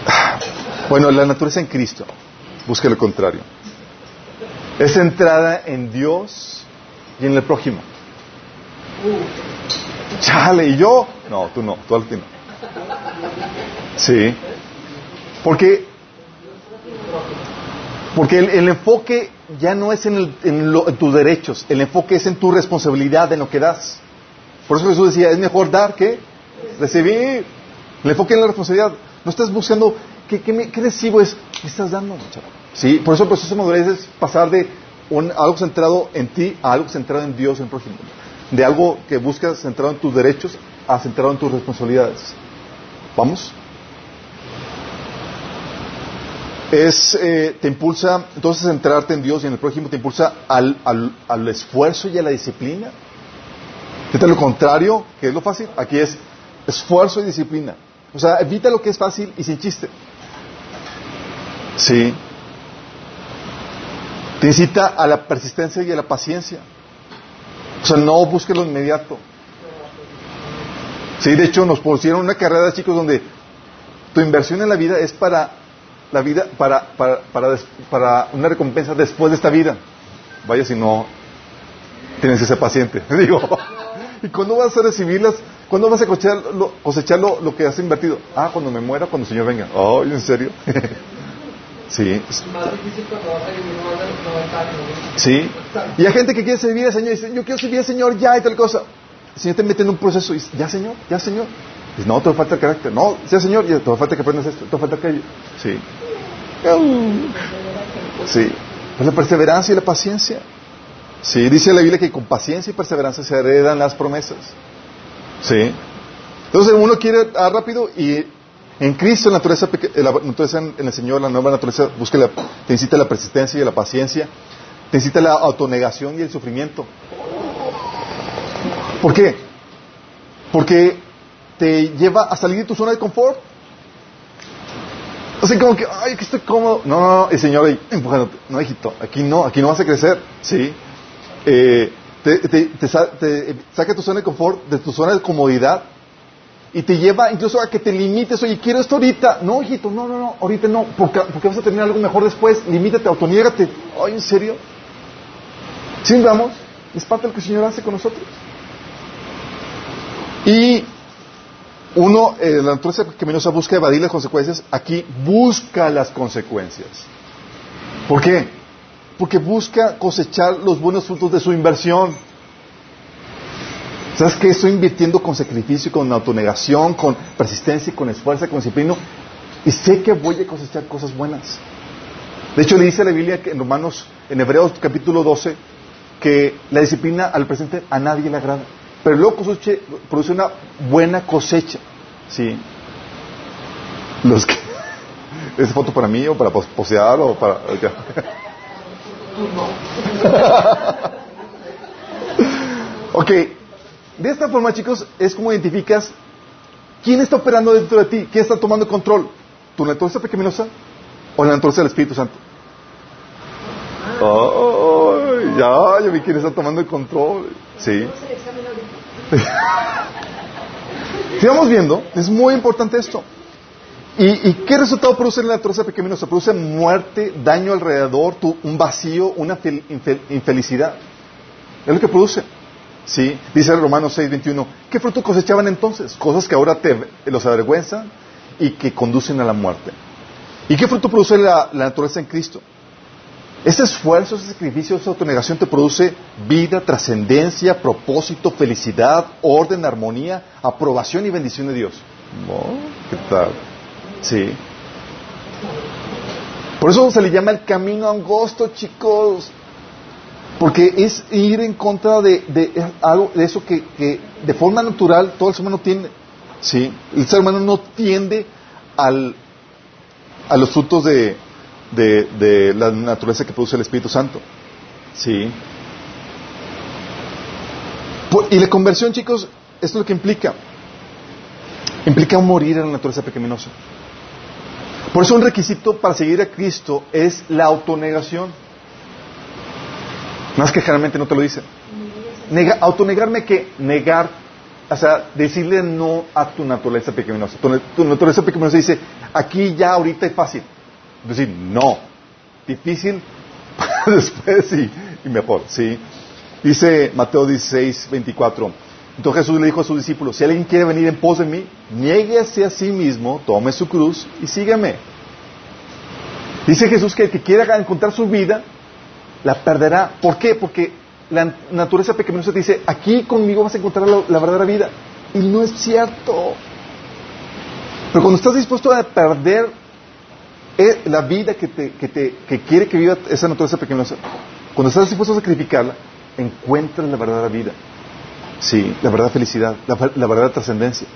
bueno, la naturaleza en Cristo busca lo contrario. Es centrada en Dios y en el prójimo. Chale, ¿y yo? No, tú no, tú al fin. Sí. Porque, porque el, enfoque ya no es en, en, tus derechos, el enfoque es en tu responsabilidad, en lo que das. Por eso Jesús decía, es mejor dar que recibir. El enfoque en la responsabilidad. No estás buscando, ¿qué, qué, recibo es? ¿Qué estás dando? Sí, por eso el proceso de madurez es pasar de un, algo centrado en ti a algo centrado en Dios, en el prójimo de algo que buscas centrado en tus derechos a centrado en tus responsabilidades. ¿Vamos? Es, eh, te impulsa, entonces, centrarte en Dios y en el prójimo te impulsa al, al, esfuerzo y a la disciplina. Fíjate lo contrario, que es lo fácil. Aquí es esfuerzo y disciplina. O sea, evita lo que es fácil y sin chiste. Sí. Te incita a la persistencia y a la paciencia. O sea, no busques lo inmediato. Sí, de hecho nos pusieron una carrera, chicos, donde tu inversión en la vida es para la vida, para, para, para, para una recompensa después de esta vida. Vaya si no, tienes que ser paciente. Digo, ¿y cuándo vas a recibirlas? ¿Cuándo vas a cosechar, lo, cosechar lo, que has invertido? Ah, cuando me muera, cuando el Señor venga. Oh, ¿en serio? Sí. Sí. Y hay gente que quiere servir al Señor y dice, yo quiero servir al Señor ya y tal cosa. El Señor te mete en un proceso y dice, ya Señor, ya Señor. Dice, no, te falta el carácter. No, ya Señor, ya te falta que aprendas esto, te falta aquello. Sí. Sí. Pues la perseverancia y la paciencia. Sí, dice la Biblia que con paciencia y perseverancia se heredan las promesas. Sí. Entonces uno quiere ah, rápido y en Cristo, la naturaleza, la naturaleza en el Señor, la nueva naturaleza, busca la, te incita la persistencia y la paciencia, te incita la autonegación y el sufrimiento. ¿Por qué? Porque te lleva a salir de tu zona de confort. O sea, como que, ay, aquí estoy cómodo. No, no, no, el Señor ahí empujándote. No, hijito, aquí no, aquí no vas a crecer. ¿Sí? Eh, te, te, te, saca tu zona de confort, de tu zona de comodidad y te lleva incluso a que te limites, oye, quiero esto ahorita. No, hijito, no, no, no, ahorita no, porque, porque vas a tener algo mejor después. Limítate, autoniégate. Ay, ¿en serio? ¿Sí vamos? Es parte de lo que el Señor hace con nosotros. Y uno, eh, la naturaleza se busca evadir las consecuencias, aquí busca las consecuencias. ¿Por qué? Porque busca cosechar los buenos frutos de su inversión. ¿Sabes qué? Estoy invirtiendo con sacrificio, con autonegación, con persistencia, con esfuerzo, con disciplina. Y sé que voy a cosechar cosas buenas. De hecho, le dice la Biblia que en Romanos, en Hebreos capítulo 12, que la disciplina al presente a nadie le agrada. Pero luego produce una buena cosecha. ¿Sí? Los que... ¿Es foto para mí o para posear o para.? ok, de esta forma, chicos, es como identificas quién está operando dentro de ti, quién está tomando control. ¿Tu naturaleza pecaminosa o la naturaleza del Espíritu Santo? Ay, ya, ya vi quién está tomando el control. Sí. Sigamos viendo, es muy importante esto. ¿Y, qué resultado produce la naturaleza pecaminosa? Produce muerte, daño alrededor, un vacío, una infelicidad. Es lo que produce. ¿Sí? Dice Romanos 6, 21. ¿Qué fruto cosechaban entonces? Cosas que ahora te, los avergüenzan y que conducen a la muerte. ¿Y qué fruto produce la, naturaleza en Cristo? Ese esfuerzo, ese sacrificio, esa autonegación te produce vida, trascendencia, propósito, felicidad, orden, armonía, aprobación y bendición de Dios. ¿Qué tal? Sí. Por eso se le llama el camino angosto, chicos. Porque es ir en contra de, algo, de eso que, de forma natural todo el ser humano tiende. Sí. El ser humano no tiende al, a los frutos de, de, la naturaleza que produce el Espíritu Santo. Sí. Y la conversión, chicos, esto es lo que implica. Implica morir en la naturaleza pecaminosa. Por eso un requisito para seguir a Cristo es la autonegación. Más que generalmente no te lo dicen. autonegarme que negar, o sea, decirle no a tu naturaleza pecaminosa. Tu, naturaleza pecaminosa dice, aquí ya ahorita es fácil. Decir, no. Difícil después y, y mejor, ¿sí? Dice Mateo 16, 24. Entonces Jesús le dijo a sus discípulos, si alguien quiere venir en pos de mí, niéguese a sí mismo, tome su cruz y sígueme. Dice Jesús que el que quiera encontrar su vida, la perderá. ¿Por qué? Porque la naturaleza pecaminosa te dice, aquí conmigo vas a encontrar la, verdadera vida. Y no es cierto. Pero cuando estás dispuesto a perder eh, la vida que, te, que, te, que quiere que viva esa naturaleza pecaminosa, cuando estás dispuesto a sacrificarla, encuentras la verdadera vida. Sí, la verdad felicidad, la, la verdadera trascendencia.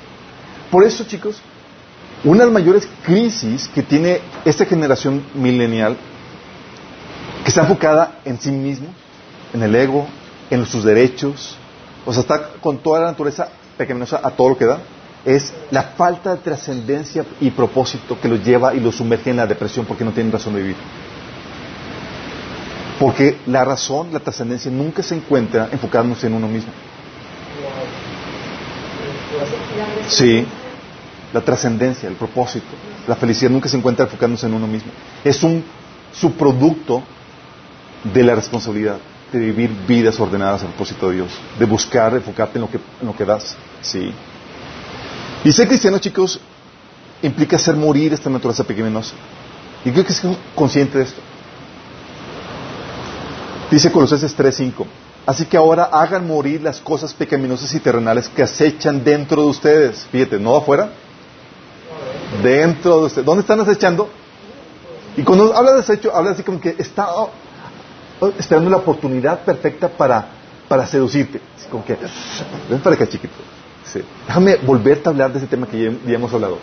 Por eso, chicos, una de las mayores crisis que tiene esta generación milenial, que está enfocada en sí mismo, en el ego, en sus derechos, o sea, está con toda la naturaleza pequeñosa a todo lo que da, es la falta de trascendencia y propósito que los lleva y los sumerge en la depresión porque no tienen razón de vivir. Porque la razón, la trascendencia nunca se encuentra enfocándose en uno mismo. Sí, la trascendencia, el propósito, la felicidad nunca se encuentra enfocándose en uno mismo. Es un subproducto de la responsabilidad de vivir vidas ordenadas al propósito de Dios, de buscar enfocarte en lo que, en lo que das. Sí. Y ser cristiano, chicos, implica hacer morir esta naturaleza pequeñosa. Y creo que es consciente de esto. Dice Colosenses 3:5. Así que ahora hagan morir las cosas pecaminosas y terrenales que acechan dentro de ustedes. Fíjate, no afuera, dentro de ustedes. ¿Dónde están acechando? Y cuando habla de acecho, habla así como que está esperando la oportunidad perfecta para, para seducirte. Así como que, ven para acá, chiquito. Déjame volverte a hablar de ese tema que ya, hemos hablado.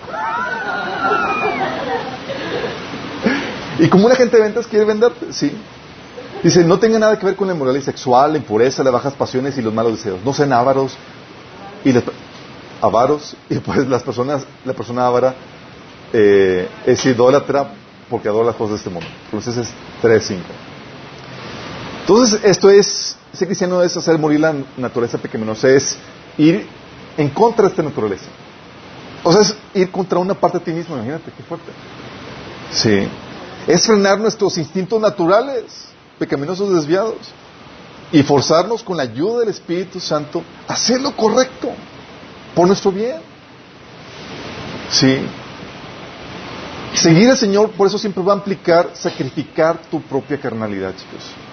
y como una gente de ventas quiere venderte, sí. Dice, no tenga nada que ver con la inmoralidad sexual, la impureza, las bajas pasiones y los malos deseos. No sean ávaros y avaros y pues las personas, la persona ávara eh, es idólatra porque adora las cosas de este mundo. Entonces es 3.5. Entonces esto es, ese cristiano es hacer morir la naturaleza pecaminosa, es ir en contra de esta naturaleza. O sea, es ir contra una parte de ti mismo, imagínate, qué fuerte. Sí. Es frenar nuestros instintos naturales, pecaminosos desviados, y forzarnos con la ayuda del Espíritu Santo a hacer lo correcto, por nuestro bien. Sí. Seguir al Señor, por eso siempre va a implicar sacrificar tu propia carnalidad, chicos.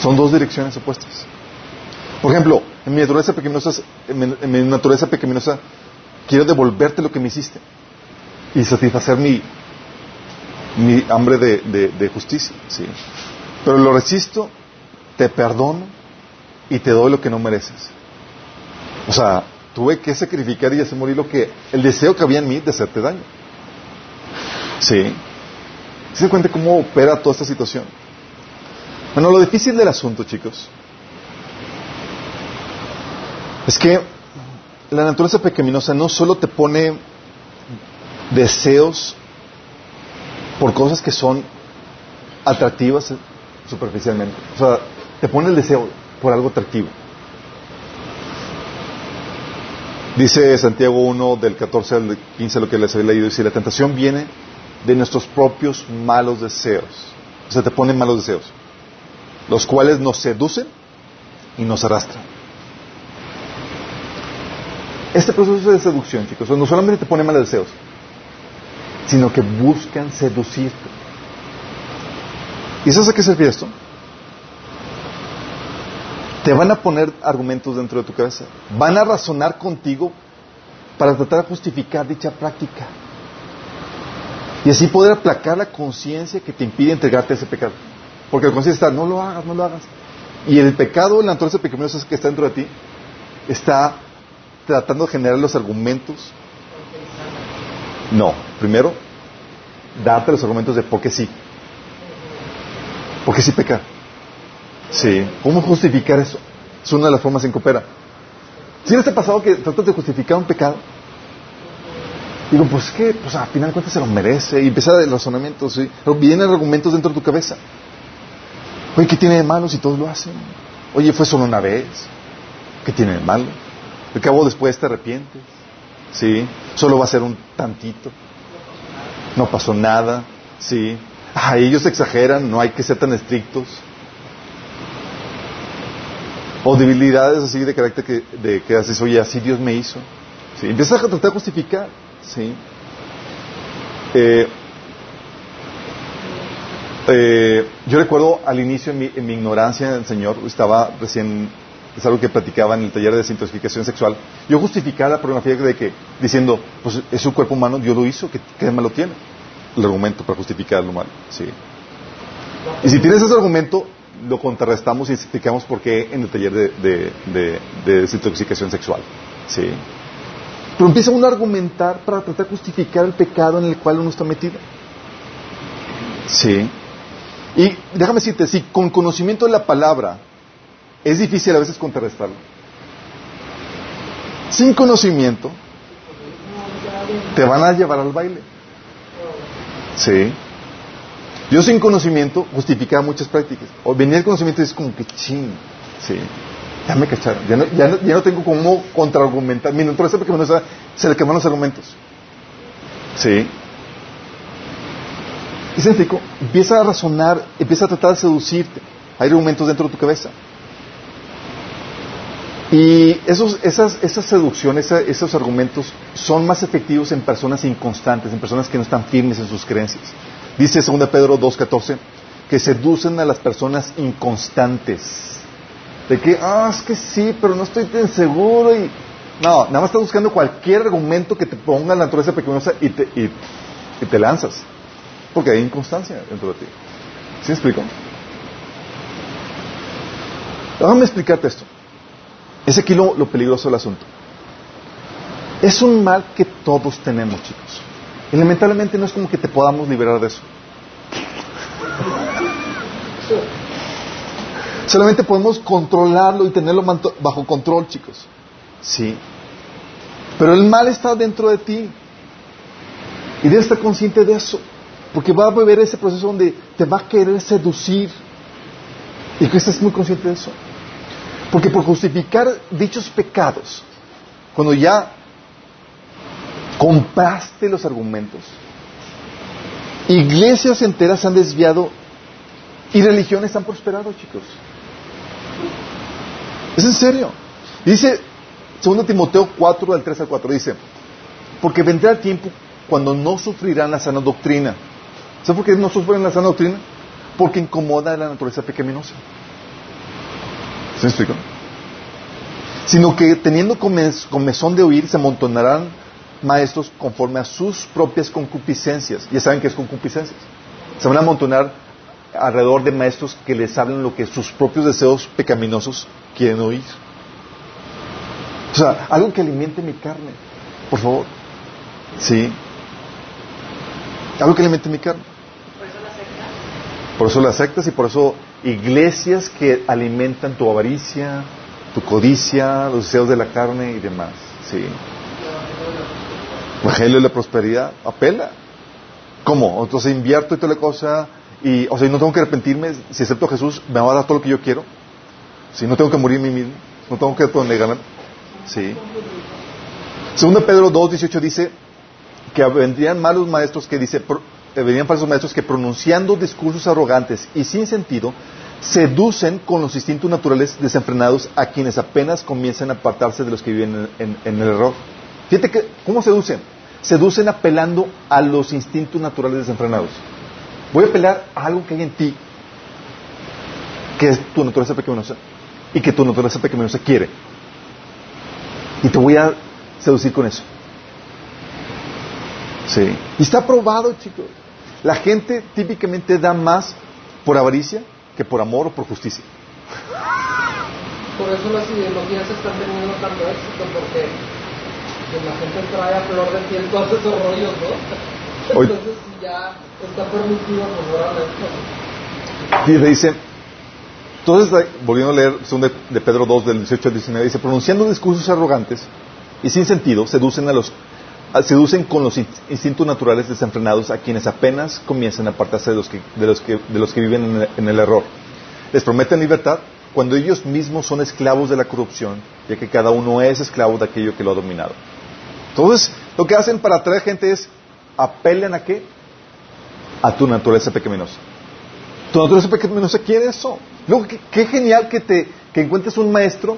Son dos direcciones opuestas. Por ejemplo, en mi naturaleza pecaminosa, pecaminosa, quiero devolverte lo que me hiciste y satisfacer mi, mi hambre de, justicia. ¿sí? Pero lo resisto, te perdono y te doy lo que no mereces. O sea, tuve que sacrificar y hacer morir lo que, el deseo que había en mí de hacerte daño. ¿Sí? ¿Se cuenta cómo opera toda esta situación? Bueno, lo difícil del asunto, chicos, es que la naturaleza pecaminosa no solo te pone deseos por cosas que son atractivas superficialmente. O sea, te pone el deseo por algo atractivo. Dice Santiago 1 del 14 al 15 lo que les había leído, dice, la tentación viene de nuestros propios malos deseos. O sea, te ponen malos deseos, los cuales nos seducen y nos arrastran. Este proceso de seducción, chicos, no solamente te pone malos deseos, sino que buscan seducirte. ¿Y sabes a qué sirve esto? Te van a poner argumentos dentro de tu cabeza. Van a razonar contigo para tratar de justificar dicha práctica. Y así poder aplacar la conciencia que te impide entregarte a ese pecado. Porque la conciencia está, no lo hagas, no lo hagas. Y el pecado, la naturaleza pecaminosa que está dentro de ti, está tratando de generar los argumentos. No, primero, darte los argumentos de por qué sí. ¿Por qué sí pecar? Sí. ¿Cómo justificar eso? Es una de las formas en que opera. ¿Sí les ha pasado que tratas de justificar un pecado? Digo, pues es que, pues al final de cuentas se lo merece. Y empieza el razonamiento, ¿sí? Vienen argumentos dentro de tu cabeza. Oye, ¿qué tiene de malo si todos lo hacen? Oye, fue solo una vez. ¿Qué tiene de malo? Al cabo después te arrepientes. ¿Sí? Solo va a ser un tantito. No pasó nada. ¿Sí? Ah, ellos exageran, no hay que ser tan estrictos. O debilidades así de carácter que, de, que haces, oye, así Dios me hizo. ¿Sí? Empiezas a tratar de justificar. ¿Sí? Eh, eh, yo recuerdo al inicio, en mi, en mi ignorancia del Señor, estaba recién, es algo que platicaba en el taller de desintoxicación sexual, yo justificaba la pornografía de que, diciendo, pues es un cuerpo humano, Dios lo hizo, ¿qué, qué malo tiene? El argumento para justificar lo malo. ¿sí? Y si tienes ese argumento, lo contrarrestamos y explicamos por qué en el taller de, de, de, de desintoxicación sexual. ¿sí? Pero empieza uno a argumentar para tratar de justificar el pecado en el cual uno está metido. Sí. Y déjame decirte, si con conocimiento de la palabra es difícil a veces contrarrestarlo. Sin conocimiento, te van a llevar al baile. Sí. Yo sin conocimiento justificaba muchas prácticas. O venía el conocimiento y es como que ching. Sí. Ya me cacharon. Ya no, ya no, ya no tengo cómo contraargumentar. Por eso porque no se le queman los argumentos. Sí. Empieza a razonar, empieza a tratar de seducirte. Hay argumentos dentro de tu cabeza. Y esos, esas, esas seducciones, esos argumentos son más efectivos en personas inconstantes, en personas que no están firmes en sus creencias. Dice 2 Pedro 2.14 que seducen a las personas inconstantes. De que, ah, es que sí, pero no estoy tan seguro y... No, nada más estás buscando cualquier argumento que te ponga la naturaleza pequeñosa y te, y te lanzas. Porque hay inconstancia dentro de ti. ¿Sí explico? Déjame explicarte esto. Es aquí lo, lo, peligroso del asunto. Es un mal que todos tenemos, chicos. Y lamentablemente no es como que te podamos liberar de eso. Solamente podemos controlarlo y tenerlo bajo control, chicos. Sí. Pero el mal está dentro de ti. Y debes estar consciente de eso. Porque va a beber ese proceso donde te va a querer seducir. Y que estés muy consciente de eso. Porque por justificar dichos pecados, cuando ya compraste los argumentos, iglesias enteras han desviado y religiones han prosperado, chicos. Es en serio. Dice 2 Timoteo 4, del 3 al 4, dice, porque vendrá el tiempo cuando no sufrirán la sana doctrina. ¿Sabes por qué no sufren la sana doctrina? Porque incomoda a la naturaleza pecaminosa. ¿Se me explico? Sino que teniendo comezón de oír, se amontonarán maestros conforme a sus propias concupiscencias. Ya saben qué es concupiscencias. Se van a amontonar alrededor de maestros que les hablan lo que sus propios deseos pecaminosos quieren oír. O sea, algo que alimente mi carne, por favor. Sí. Algo que alimente mi carne. Por eso las sectas y por eso iglesias que alimentan tu avaricia, tu codicia, los deseos de la carne y demás. Sí. Evangelio de la prosperidad, apela. ¿Cómo? Entonces invierto y toda la cosa y, o sea, no tengo que arrepentirme, si acepto a Jesús, me va a dar todo lo que yo quiero. Si no tengo que morir a mí mismo, no tengo que negarme. Sí. Segundo Pedro 2.18 dice que vendrían malos maestros que dice, eh, vendrían falsos maestros que pronunciando discursos arrogantes y sin sentido, seducen con los instintos naturales desenfrenados a quienes apenas comienzan a apartarse de los que viven en, el error. Fíjate que, ¿cómo seducen? Seducen apelando a los instintos naturales desenfrenados. Voy a apelar a algo que hay en ti, que es tu naturaleza pecaminosa, y que tu naturaleza pecaminosa quiere. Y te voy a seducir con eso. Sí. Y está probado, chicos. La gente típicamente da más por avaricia que por amor o por justicia. Por eso las ideologías están teniendo tanto éxito, porque la gente trae a flor de piel todos esos rollos, ¿no? Entonces, si ya está permitido, pues ahora Y dice, entonces, volviendo a leer, son de, de Pedro 2, del 18 al 19, dice, pronunciando discursos arrogantes y sin sentido, seducen a los seducen con los instintos naturales desenfrenados a quienes apenas comienzan a apartarse de los que, de los que, de los que viven en el, error. Les prometen libertad cuando ellos mismos son esclavos de la corrupción, ya que cada uno es esclavo de aquello que lo ha dominado. Entonces, lo que hacen para atraer gente es apelen a qué? A tu naturaleza pecaminosa. Tu naturaleza pecaminosa quiere eso. Luego, qué, genial que te que encuentres un maestro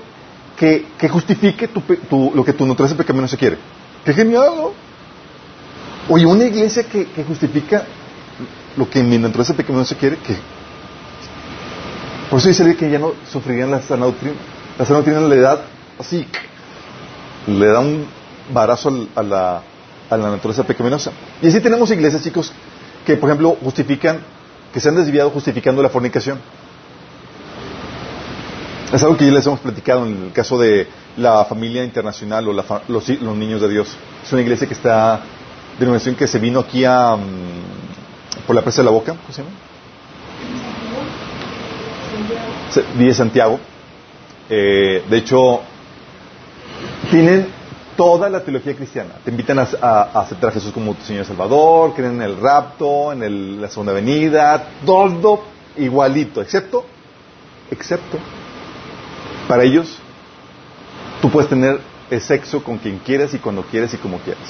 que, que justifique lo que tu naturaleza pecaminosa quiere. Qué genial, ¿no? Oye, una iglesia que, justifica lo que mi naturaleza pecaminosa quiere, que por eso dice que ya no sufrirían la sana. La sana doctrina le da así, le da un barazo a la, a la naturaleza pecaminosa. Y así tenemos iglesias, chicos, que por ejemplo justifican, que se han desviado justificando la fornicación. Es algo que ya les hemos platicado en el caso de la familia internacional o los, niños de Dios. Es una iglesia que está, denominación que se vino aquí a, mm, por la presa de la boca, ¿cómo se llama? Vive Santiago. Eh, de hecho, tienen toda la teología cristiana. Te invitan a, aceptar a Jesús como tu Señor Salvador, creen en el rapto, en la segunda venida, todo igualito, excepto, excepto para ellos, tú puedes tener el sexo con quien quieras y cuando quieras y como quieras.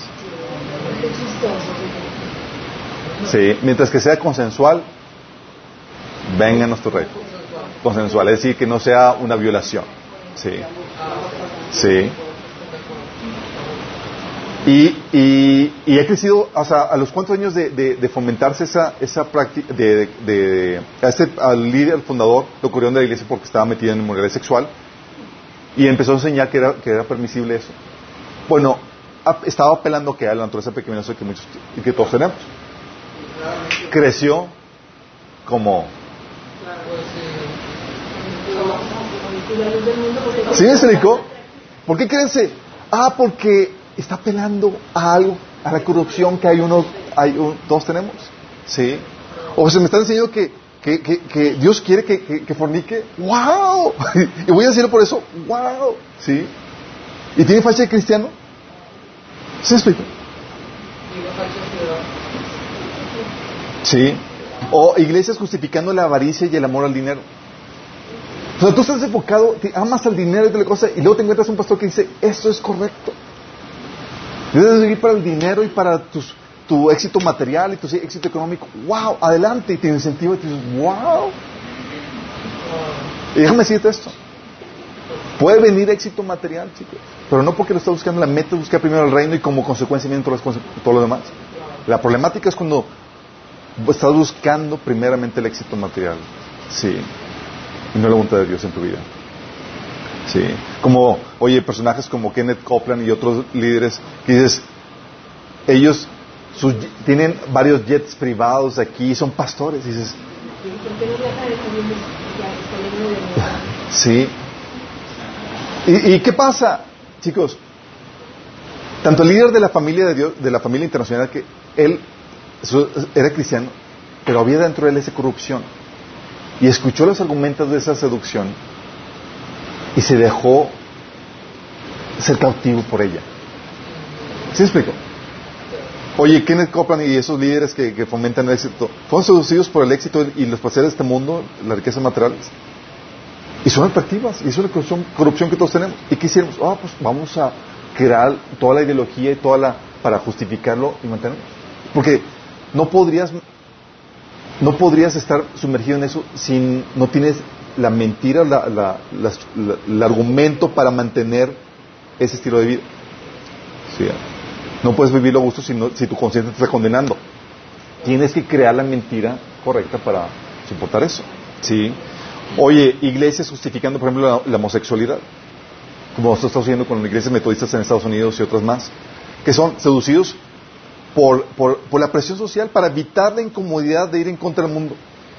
Sí, mientras que sea consensual, venga nuestro rey. Consensual, es decir, que no sea una violación. Sí. Sí. Y, y, y ha crecido, o sea, a los cuantos años de, fomentarse esa, esa práctica, de, de, este, al líder, al fundador, lo corrieron de la iglesia porque estaba metido en inmoralidad sexual y empezó a enseñar que era, que era permisible eso. Bueno, estaba apelando que a la naturaleza que muchos y que todos tenemos. Creció como ¿Sí me explicó? ¿Por qué créense? Ah, porque está apelando a algo, a la corrupción que hay uno, hay todos tenemos. ¿Sí? O se me está enseñando que que, que, Dios quiere que, que, fornique, ¡wow! y voy a decirlo por eso, ¡wow! ¿Sí? ¿Y tiene falta de cristiano? ¿Sí explico? Sí. O iglesias justificando la avaricia y el amor al dinero. O sea, tú estás enfocado, te amas al dinero y toda la cosa, y luego te encuentras un pastor que dice, esto es correcto. Debes vivir para el dinero y para tu éxito material y tu éxito económico, wow, adelante, y te incentivo y te dices, wow. Y déjame decirte esto. Puede venir éxito material, chicos, pero no porque lo estás buscando, la meta es buscar primero el reino y como consecuencia viene todo, todo lo demás. La problemática es cuando estás buscando primeramente el éxito material, sí, y no la voluntad de Dios en tu vida. Sí, como, oye, personajes como Kenneth Copeland y otros líderes que dices, ellos tienen varios jets privados aquí, son pastores. dices, sí. ¿Y, qué pasa, chicos? Tanto el líder de la familia de Dios, de la familia internacional, que él era cristiano, pero había dentro de él esa corrupción. Y escuchó los argumentos de esa seducción y se dejó ser cautivo por ella. ¿Sí explico? Oye, Kenneth Copeland y esos líderes que, que fomentan el éxito, fueron seducidos por el éxito y los placeres de este mundo, las riquezas materiales. Y son atractivas, y eso es la corrupción, corrupción que todos tenemos. ¿Y qué hicimos? Ah, pues vamos a crear toda la ideología y toda la para justificarlo y mantenerlo. Porque no podrías no podrías estar sumergido en eso si no tienes la mentira, la, la, el argumento para mantener ese estilo de vida. ¿Sí? No puedes vivirlo a gusto si, si tu conciencia te está condenando. Tienes que crear la mentira correcta para soportar eso. ¿Sí? Oye, iglesias justificando, por ejemplo, la, homosexualidad, como nosotros estamos viendo con iglesias metodistas en Estados Unidos y otras más, que son seducidos por, por, la presión social para evitar la incomodidad de ir en contra del mundo.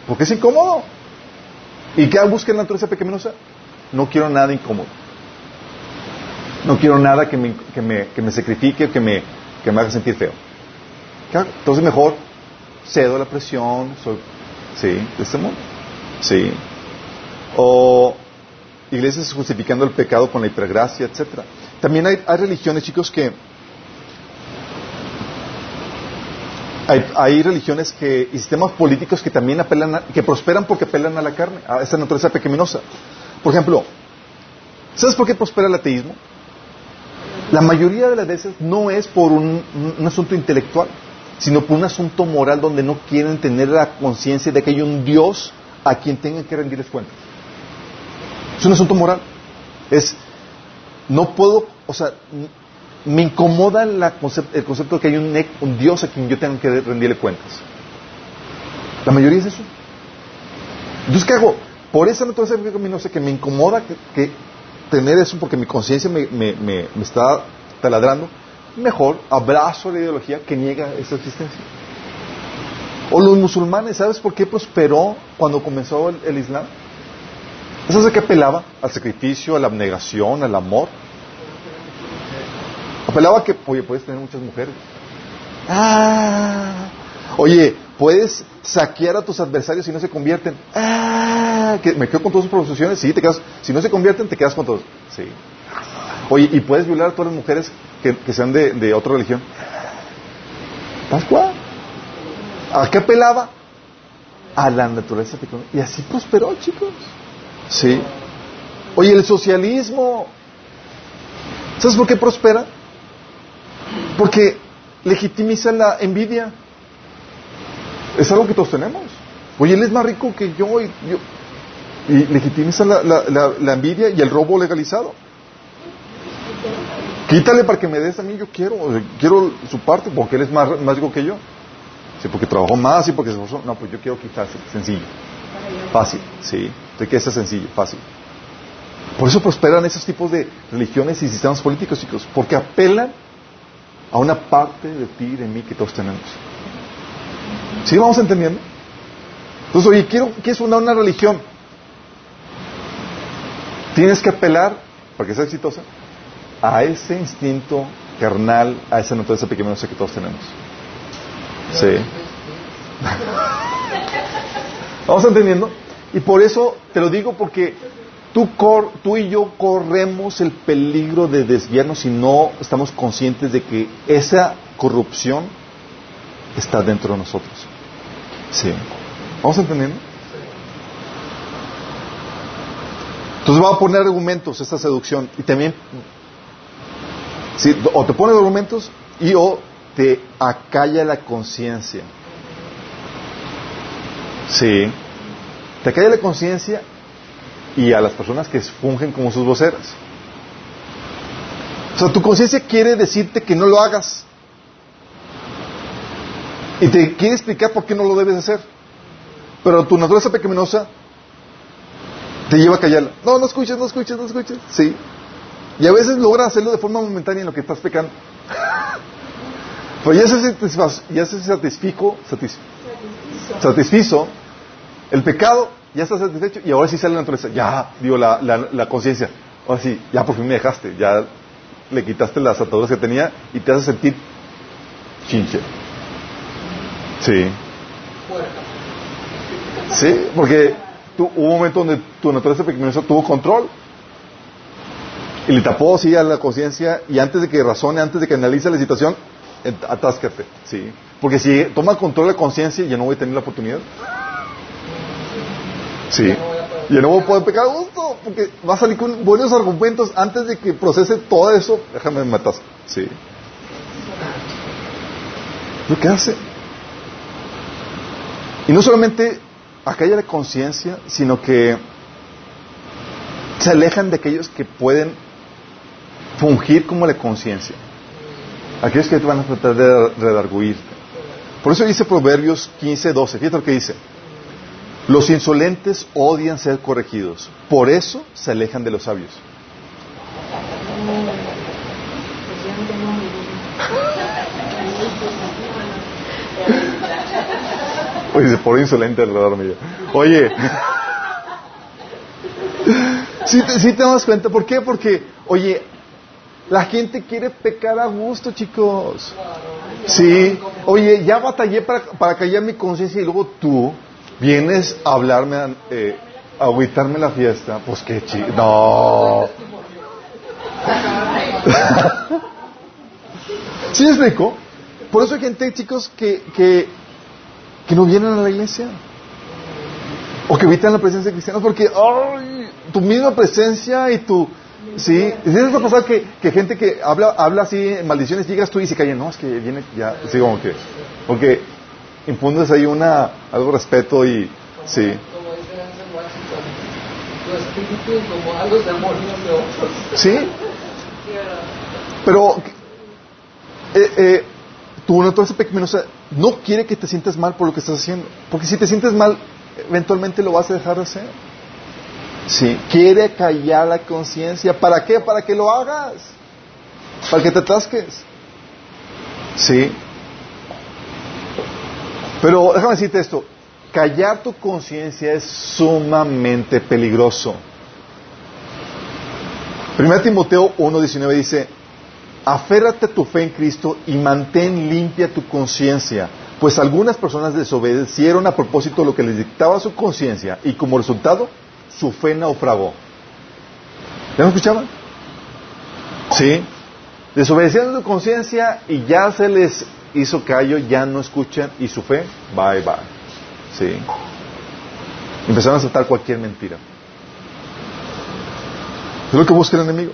Porque es incómodo. ¿Y qué busca en la naturaleza pecaminosa? No quiero nada incómodo. No quiero nada que me, que me, que me sacrifique, que me, que me haga sentir feo. Entonces mejor cedo la presión, soy, sí, de este mundo. Sí. O iglesias justificando el pecado con la hipergracia, etcétera. También hay religiones, chicos, que Hay, religiones que, y sistemas políticos que también apelan, que prosperan porque apelan a la carne, a esa naturaleza pecaminosa. Por ejemplo, ¿sabes por qué prospera el ateísmo? La mayoría de las veces no es por un, asunto intelectual, sino por un asunto moral donde no quieren tener la conciencia de que hay un Dios a quien tengan que rendirles cuentas. Es un asunto moral. Es, no puedo, o sea, me incomoda el concepto de que hay un, Dios a quien yo tengo que rendirle cuentas. La mayoría es eso. Entonces, ¿qué hago? Por esa naturaleza no sé que me incomoda que, tener eso porque mi conciencia me, me, está taladrando, mejor abrazo la ideología que niega esa existencia. O los musulmanes, ¿sabes por qué prosperó cuando comenzó el, el Islam? Eso es de que apelaba al sacrificio, a la abnegación, al amor. Apelaba que, oye, puedes tener muchas mujeres. Ah, oye, puedes saquear a tus adversarios si no se convierten. Ah, que me quedo con todas sus proposiciones. Sí, te quedas. Si no se convierten, te quedas con todos. Sí. Oye, y puedes violar a todas las mujeres que, sean de, otra religión. Pascua. ¿A qué apelaba? A la naturaleza Y así prosperó, chicos. Sí. Oye, el socialismo. ¿Sabes por qué prospera? Porque legitimiza la envidia. Es algo que todos tenemos. Oye, él es más rico que yo y, yo, y legitimiza la, la, envidia y el robo legalizado. Quítale para que me des a mí, yo quiero, quiero su parte, porque él es más, más rico que yo. Sí, porque trabajó más y porque se esforzó. No, pues yo quiero quitarse, sencillo. Fácil, sí. De que sea sencillo, fácil. Por eso prosperan esos tipos de religiones y sistemas políticos, chicos, porque apelan a una parte de ti y de mí que todos tenemos. ¿Sí vamos entendiendo? Entonces, oye, quiero, es fundar una religión. Tienes que apelar, para que sea exitosa, a ese instinto carnal, a esa naturaleza pequeñosa que todos tenemos. Sí. ¿Vamos entendiendo? Y por eso te lo digo porque Tú, y yo corremos el peligro de desviarnos si no estamos conscientes de que esa corrupción está dentro de nosotros. Sí. ¿Vamos entendiendo? Entonces va a poner argumentos esta seducción y también o te pone argumentos y o te acalla la conciencia. Sí. Te acalla la conciencia y a las personas que fungen como sus voceras. O sea, tu conciencia quiere decirte que no lo hagas. Y te quiere explicar por qué no lo debes hacer. Pero tu naturaleza pecaminosa te lleva a callarla. No, no escuches, no escuches, no escuches. Sí. Y a veces logra hacerlo de forma momentánea en lo que estás pecando. Pero ya se, ya se satisfico, satisfizo el pecado ya estás satisfecho y ahora sí sale la naturaleza. Ya, digo, la, la, conciencia. Ahora sí, ya por fin me dejaste. Ya le quitaste las ataduras que tenía y te hace sentir chinche. Sí. Sí, porque hubo un momento donde tu naturaleza pequeñosa tuvo control. Y le tapó así a la conciencia y antes de que razone, antes de que analice la situación, atáscate, ¿sí? Porque si toma control de conciencia, ya no voy a tener la oportunidad. Sí. Ya no voy a poder pecar gusto, porque va a salir con buenos argumentos antes de que procese todo eso. Déjame matar. Sí. Lo que hace. Y no solamente acalla la conciencia, sino que se alejan de aquellos que pueden fungir como la conciencia. Aquellos que te van a tratar de redarguirte. Por eso dice Proverbios 15, 12. Fíjate lo que dice. Los insolentes odian ser corregidos. Por eso se alejan de los sabios. Oye, por insolente el Oye. Si te, te das cuenta, ¿por qué? Porque, oye, la gente quiere pecar a gusto, chicos. Sí. Oye, ya batallé para, para callar mi conciencia y luego tú vienes a hablarme, eh, a agüitarme la fiesta. Pues qué chido. No. ¿Sí me explico? Por eso hay gente, chicos, que, que, que no vienen a la iglesia. O que evitan la presencia de cristianos porque ay, tu misma presencia y tu... Sí, ¿es pasar que, que gente que habla, habla así en maldiciones, llegas tú y se calla, no, es que viene ya, así como que, porque impundes ahí una, algo de respeto y, sí. Sí, pero eh, eh, tu naturaleza pecaminosa no quiere que te sientas mal por lo que estás haciendo, porque si te sientes mal, eventualmente lo vas a dejar de hacer. Sí, quiere callar la conciencia. ¿Para qué? Para que lo hagas. Para que te atasques. Sí. Pero déjame decirte esto. Callar tu conciencia es sumamente peligroso. 1 Timoteo 1.19 dice, aférrate a tu fe en Cristo y mantén limpia tu conciencia, pues algunas personas desobedecieron a propósito lo que les dictaba su conciencia y como resultado su fe naufragó. ¿Ya me escuchaban? Sí. Desobedecieron su conciencia y ya se les hizo callo, ya no escuchan y su fe, bye bye. Sí. Empezaron a aceptar cualquier mentira. Es lo que busca el enemigo.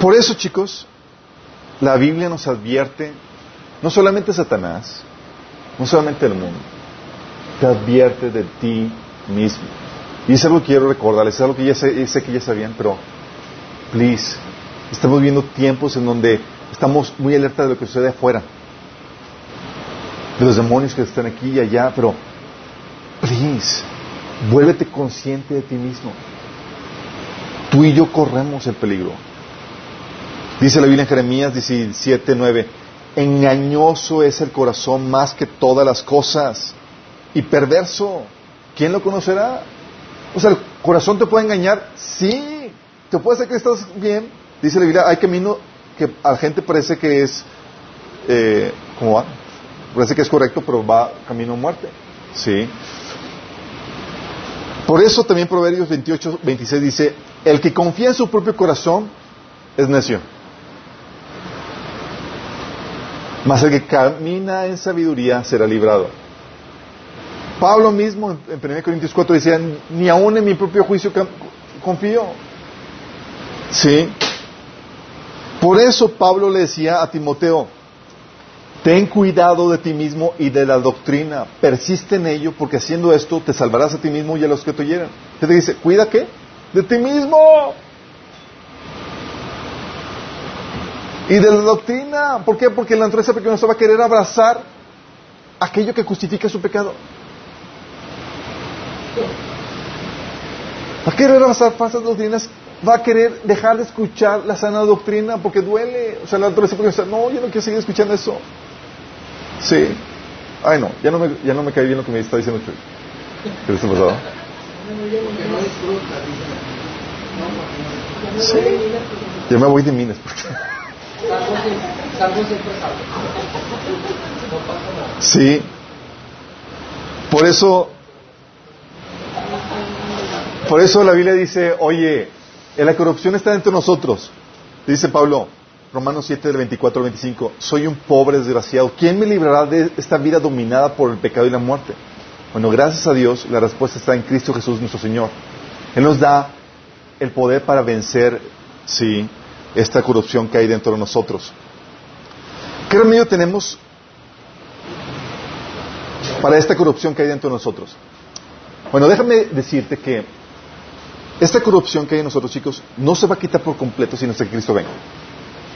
Por eso, chicos, la Biblia nos advierte, no solamente Satanás, no solamente el mundo, te advierte de ti mismo. Y es algo que quiero recordarles, es algo que ya sé, sé que ya sabían, pero, please, estamos viviendo tiempos en donde estamos muy alerta de lo que sucede afuera, de los demonios que están aquí y allá, pero, please, vuélvete consciente de ti mismo. Tú y yo corremos el peligro. Dice la Biblia en Jeremías 17, 9, engañoso es el corazón más que todas las cosas y perverso. ¿Quién lo conocerá? O sea, el corazón te puede engañar, sí, te puede hacer que estás bien. Dice la Biblia, hay camino que a la gente parece que es, eh, ¿cómo va? Parece que es correcto, pero va camino a muerte. Sí. Por eso también Proverbios 28, 26 dice, el que confía en su propio corazón es necio. Mas el que camina en sabiduría será librado. Pablo mismo en 1 Corintios 4 decía, ni aún en mi propio juicio confío. ¿Sí? Por eso Pablo le decía a Timoteo, ten cuidado de ti mismo y de la doctrina, persiste en ello, porque haciendo esto te salvarás a ti mismo y a los que te oyeran. ¿Qué te dice? ¿Cuida qué? De ti mismo. Y de la doctrina. ¿Por qué? Porque la naturaleza se va a querer abrazar aquello que justifica su pecado. Va querer abrazar falsas doctrinas, va a querer dejar de escuchar la sana doctrina porque duele. O sea, la naturaleza puede decir, no, yo no quiero seguir escuchando eso. Sí. Ay, no, ya no me, ya no me cae bien lo que me está diciendo usted. ¿Qué está pasado? Sí. Ya me voy de minas. Sí. Por eso, por eso la Biblia dice, oye, la corrupción está entre nosotros. Dice Pablo, Romanos 7, del 24 al 25, soy un pobre desgraciado. ¿Quién me librará de esta vida dominada por el pecado y la muerte? Bueno, gracias a Dios, la respuesta está en Cristo Jesús nuestro Señor. Él nos da el poder para vencer, sí, esta corrupción que hay dentro de nosotros. ¿Qué remedio tenemos para esta corrupción que hay dentro de nosotros? Bueno, déjame decirte que esta corrupción que hay en nosotros, chicos, no se va a quitar por completo sin que Cristo venga.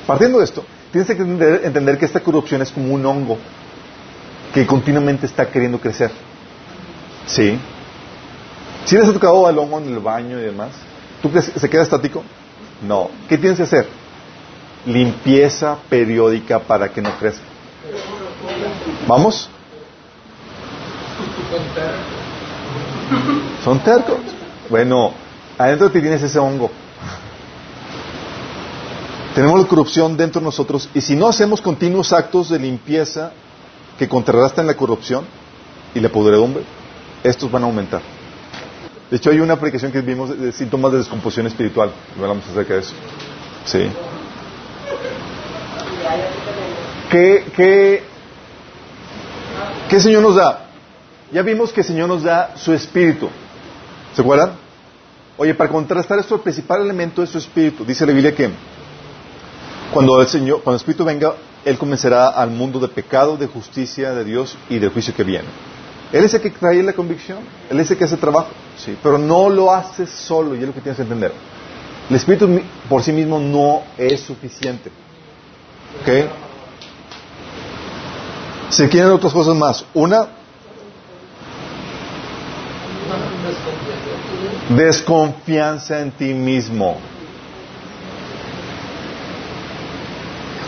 Partiendo de esto, tienes que entender, que esta corrupción es como un hongo que continuamente está queriendo crecer. ¿Sí? ¿Sí les ha tocado al hongo en el baño y demás? ¿Tú crees se queda estático? No. ¿Qué tienes que hacer? Limpieza periódica para que no crezca. ¿Vamos? Son tercos. Bueno, adentro de ti tienes ese hongo. Tenemos la corrupción dentro de nosotros y si no hacemos continuos actos de limpieza que contrarrestan la corrupción y la podredumbre, estos van a aumentar. De hecho, hay una aplicación que vimos de síntomas de descomposición espiritual. Hablamos acerca de eso. Sí. ¿Qué, qué, ¿Qué Señor nos da? Ya vimos que el Señor nos da su espíritu. ¿Se acuerdan? Oye, para contrastar esto, el principal elemento es su espíritu. Dice la Biblia que cuando el Señor, cuando el Espíritu venga, Él comenzará al mundo de pecado, de justicia, de Dios y del juicio que viene. Él es el que trae la convicción, Él es el que hace trabajo, sí, pero no lo hace solo, y es lo que tienes que entender. El Espíritu por sí mismo no es suficiente. ¿Ok? Se quieren otras cosas más. Una, desconfianza en ti mismo.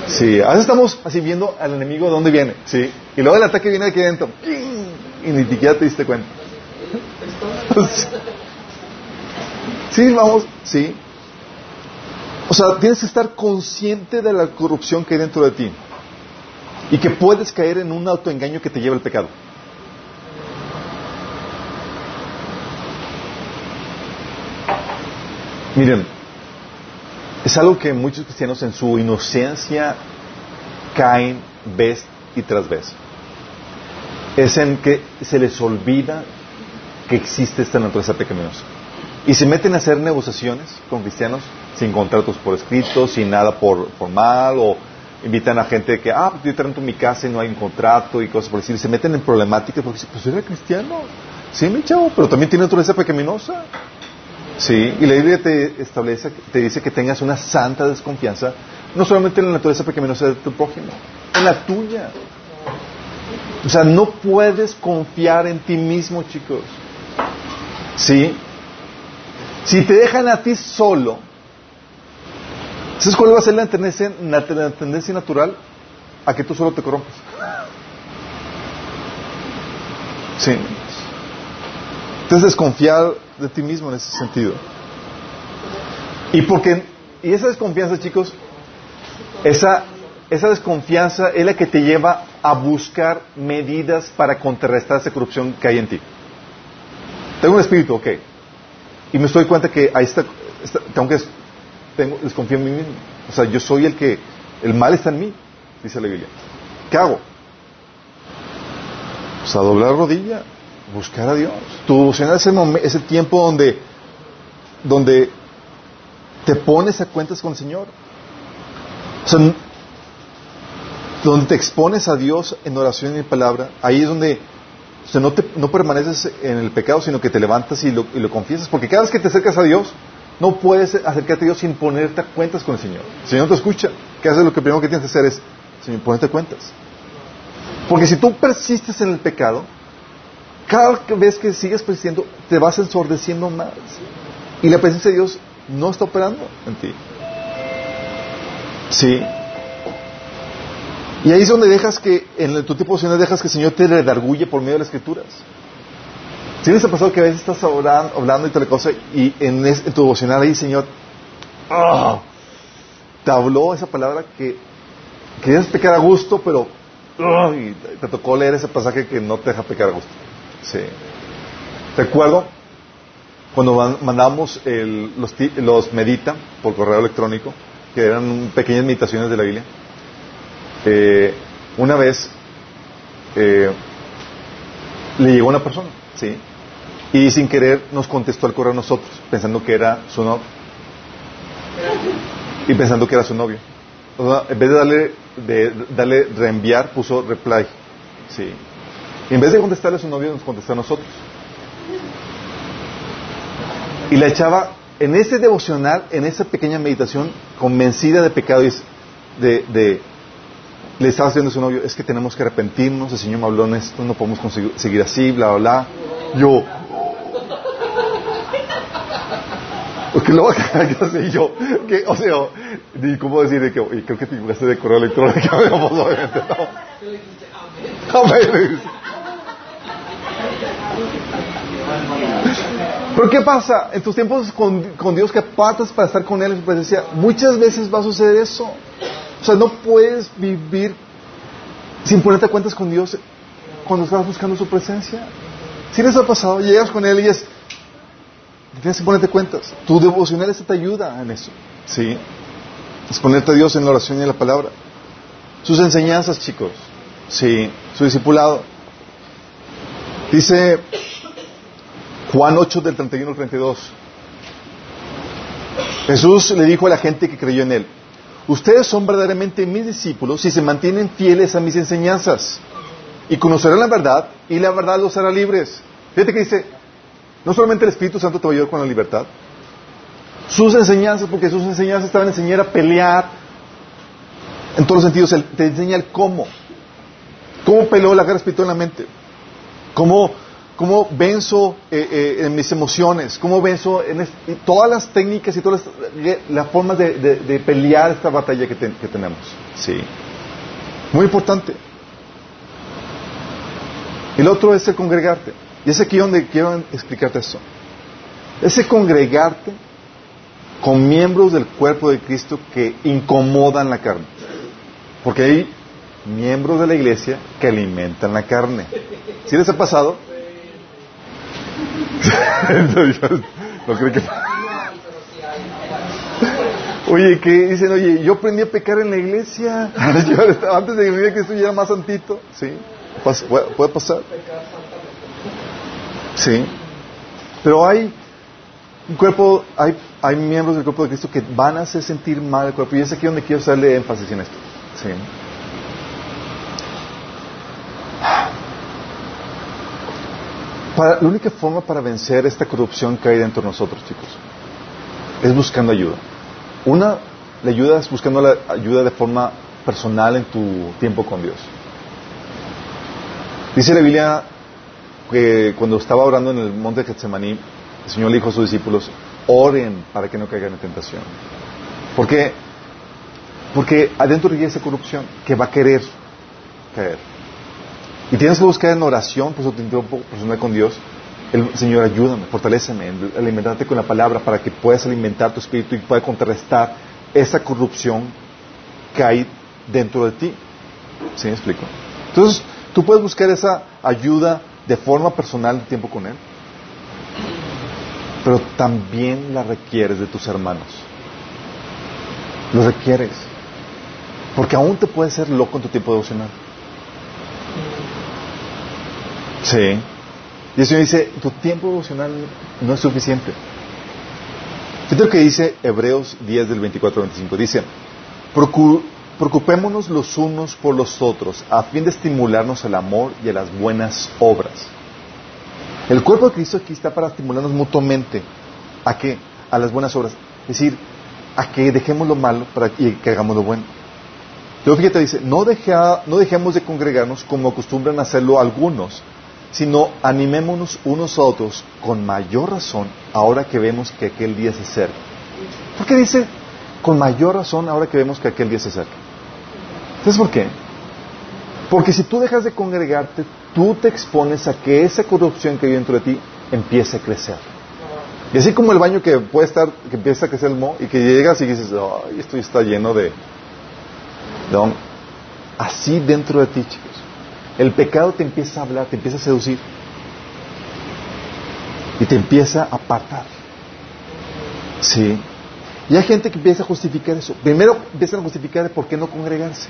Sí, a veces estamos así viendo al enemigo de dónde viene, ¿sí? Y luego el ataque viene de aquí dentro. Y ni siquiera te diste cuenta. sí, vamos, sí. O sea, tienes que estar consciente de la corrupción que hay dentro de ti. Y que puedes caer en un autoengaño que te lleva al pecado. Miren, es algo que muchos cristianos en su inocencia caen vez y tras vez. Es en que se les olvida que existe esta naturaleza pecaminosa. Y se meten a hacer negociaciones con cristianos sin contratos por escrito, sin nada por formal, o invitan a gente que, ah, yo te rento mi casa y no hay un contrato y cosas por decir. Se meten en problemáticas porque, pues era cristiano. Sí, mi chavo, pero también tiene naturaleza pecaminosa. Sí, y la Biblia te establece, te dice que tengas una santa desconfianza, no solamente en la naturaleza pecaminosa de tu prójimo, en la tuya. O sea, no puedes confiar en ti mismo, chicos. ¿Sí? Si te dejan a ti solo, ¿sabes cuál va a ser la tendencia, la tendencia natural? A que tú solo te corrompas. Sí. Entonces desconfiar de ti mismo en ese sentido. Y porque, y esa desconfianza, chicos, esa, esa desconfianza es la que te lleva a buscar medidas para contrarrestar esa corrupción que hay en ti. Tengo un espíritu, ok. Y me estoy cuenta que ahí está, aunque tengo, desconfío en mí mismo. O sea, yo soy el que, el mal está en mí, dice la Biblia. ¿Qué hago? O sea, doblar rodilla, buscar a Dios. Tu devocional es ese tiempo donde, donde te pones a cuentas con el Señor. O sea, donde te expones a Dios en oración y palabra, ahí es donde o no, te, no permaneces en el pecado, sino que te levantas y lo, y lo confiesas. Porque cada vez que te acercas a Dios, no puedes acercarte a Dios sin ponerte a cuentas con el Señor. El Señor te escucha. ¿Qué haces? Lo que primero que tienes que hacer es, Señor, ponerte a cuentas. Porque si tú persistes en el pecado, cada vez que sigues persistiendo, te vas ensordeciendo más. Y la presencia de Dios no está operando en ti. Sí. Y ahí es donde dejas que, en tu tipo de dejas que el Señor te redarguye por medio de las escrituras. Si les ha pasado que a veces estás hablando, hablando y tal cosa, y en, tu devocional ahí, Señor, ¡ah! te habló esa palabra que querías pecar a gusto, pero te tocó leer ese pasaje que no te deja pecar a gusto. Sí. Recuerdo cuando mandamos los, los medita por correo electrónico, que eran pequeñas meditaciones de la Biblia. Eh, una vez eh, le llegó una persona, ¿sí? Y sin querer nos contestó al correo a nosotros, pensando que era su novio. Y pensando que era su novio. en vez de darle, de darle reenviar, puso reply. ¿sí? Y en vez de contestarle a su novio, nos contestó a nosotros. Y la echaba en ese devocional, en esa pequeña meditación, convencida de pecado y de, de le estaba haciendo a su novio, es que tenemos que arrepentirnos, el Señor me habló en esto, no podemos seguir así, bla, bla, bla. Yo, porque luego así yo, que, o sea, ni cómo decir de que, creo que te equivocaste de correo electrónico, obviamente no. Amén. Pero ¿qué pasa? En tus tiempos con, Dios que apartas para estar con Él en su presencia, muchas veces va a suceder eso. O sea, no puedes vivir sin ponerte cuentas con Dios cuando estás buscando su presencia. Si les ha pasado, llegas con Él y es, tienes que ponerte cuentas. Tu devocional esta te ayuda en eso. ¿Sí? Es ponerte a Dios en la oración y en la palabra. Sus enseñanzas, chicos. Sí. Su discipulado. Dice Juan 8 del 31 al 32. Jesús le dijo a la gente que creyó en él, ustedes son verdaderamente mis discípulos si se mantienen fieles a mis enseñanzas y conocerán la verdad y la verdad los hará libres. Fíjate que dice, no solamente el Espíritu Santo te va a ayudar con la libertad, sus enseñanzas, porque sus enseñanzas estaban a enseñar a pelear en todos los sentidos, te enseña el cómo, cómo peleó la guerra espiritual en la mente, cómo, cómo venzo eh, eh, en mis emociones, cómo venzo en todas las técnicas y todas las, formas de, pelear esta batalla que, que tenemos. Sí. Muy importante. El otro es el congregarte. Y es aquí donde quiero explicarte eso. Ese congregarte con miembros del cuerpo de Cristo que incomodan la carne. Porque hay miembros de la iglesia que alimentan la carne. ¿Sí les ha pasado? no creo. Oye, que dicen, oye, yo aprendí a pecar en la iglesia. Antes de que me que esto ya era más santito. ¿Sí? ¿Puede pasar? Sí. Pero hay un cuerpo, hay, hay miembros del cuerpo de Cristo que van a hacer sentir mal el cuerpo. Y es aquí donde quiero hacerle énfasis en esto. Sí. La única forma para vencer esta corrupción que hay dentro de nosotros, chicos, es buscando ayuda. Una, la ayuda es buscando la ayuda de forma personal en tu tiempo con Dios. Dice la Biblia que cuando estaba orando en el monte de Getsemaní, el Señor le dijo a sus discípulos, oren para que no caigan en tentación. ¿Por qué? Porque adentro hay esa corrupción que va a querer caer. Y tienes que buscar en oración, por su tiempo personal con Dios, el Señor, ayúdame, fortaleceme, alimentarte con la palabra para que puedas alimentar tu espíritu y puedas contrarrestar esa corrupción que hay dentro de ti. ¿Sí me explico? Entonces, tú puedes buscar esa ayuda de forma personal de tiempo con Él, pero también la requieres de tus hermanos. Lo requieres. Porque aún te puedes ser loco en tu tiempo devocional. Sí. Y el Señor dice, tu tiempo devocional no es suficiente. Fíjate lo que dice Hebreos 10 del 24 al 25. Dice, Preocupémonos los unos por los otros a fin de estimularnos al amor y a las buenas obras. El cuerpo de Cristo aquí está para estimularnos mutuamente. ¿A qué? A las buenas obras. Es decir, a que dejemos lo malo para que hagamos lo bueno. Luego fíjate, dice, no, no dejemos de congregarnos como acostumbran hacerlo algunos, sino animémonos unos a otros con mayor razón ahora que vemos que aquel día se acerca. ¿Por qué dice con mayor razón ahora que vemos que aquel día se acerca? ¿Sabes por qué? Porque si tú dejas de congregarte, tú te expones a que esa corrupción que hay dentro de ti empiece a crecer. Y así como el baño que puede estar, que empieza a crecer el moho y que llegas y dices, ay, esto está lleno de... Así dentro de ti, chicos. El pecado te empieza a hablar, te empieza a seducir. Y te empieza a apartar. Sí. Y hay gente que empieza a justificar eso. Primero empiezan a justificar por qué no congregarse.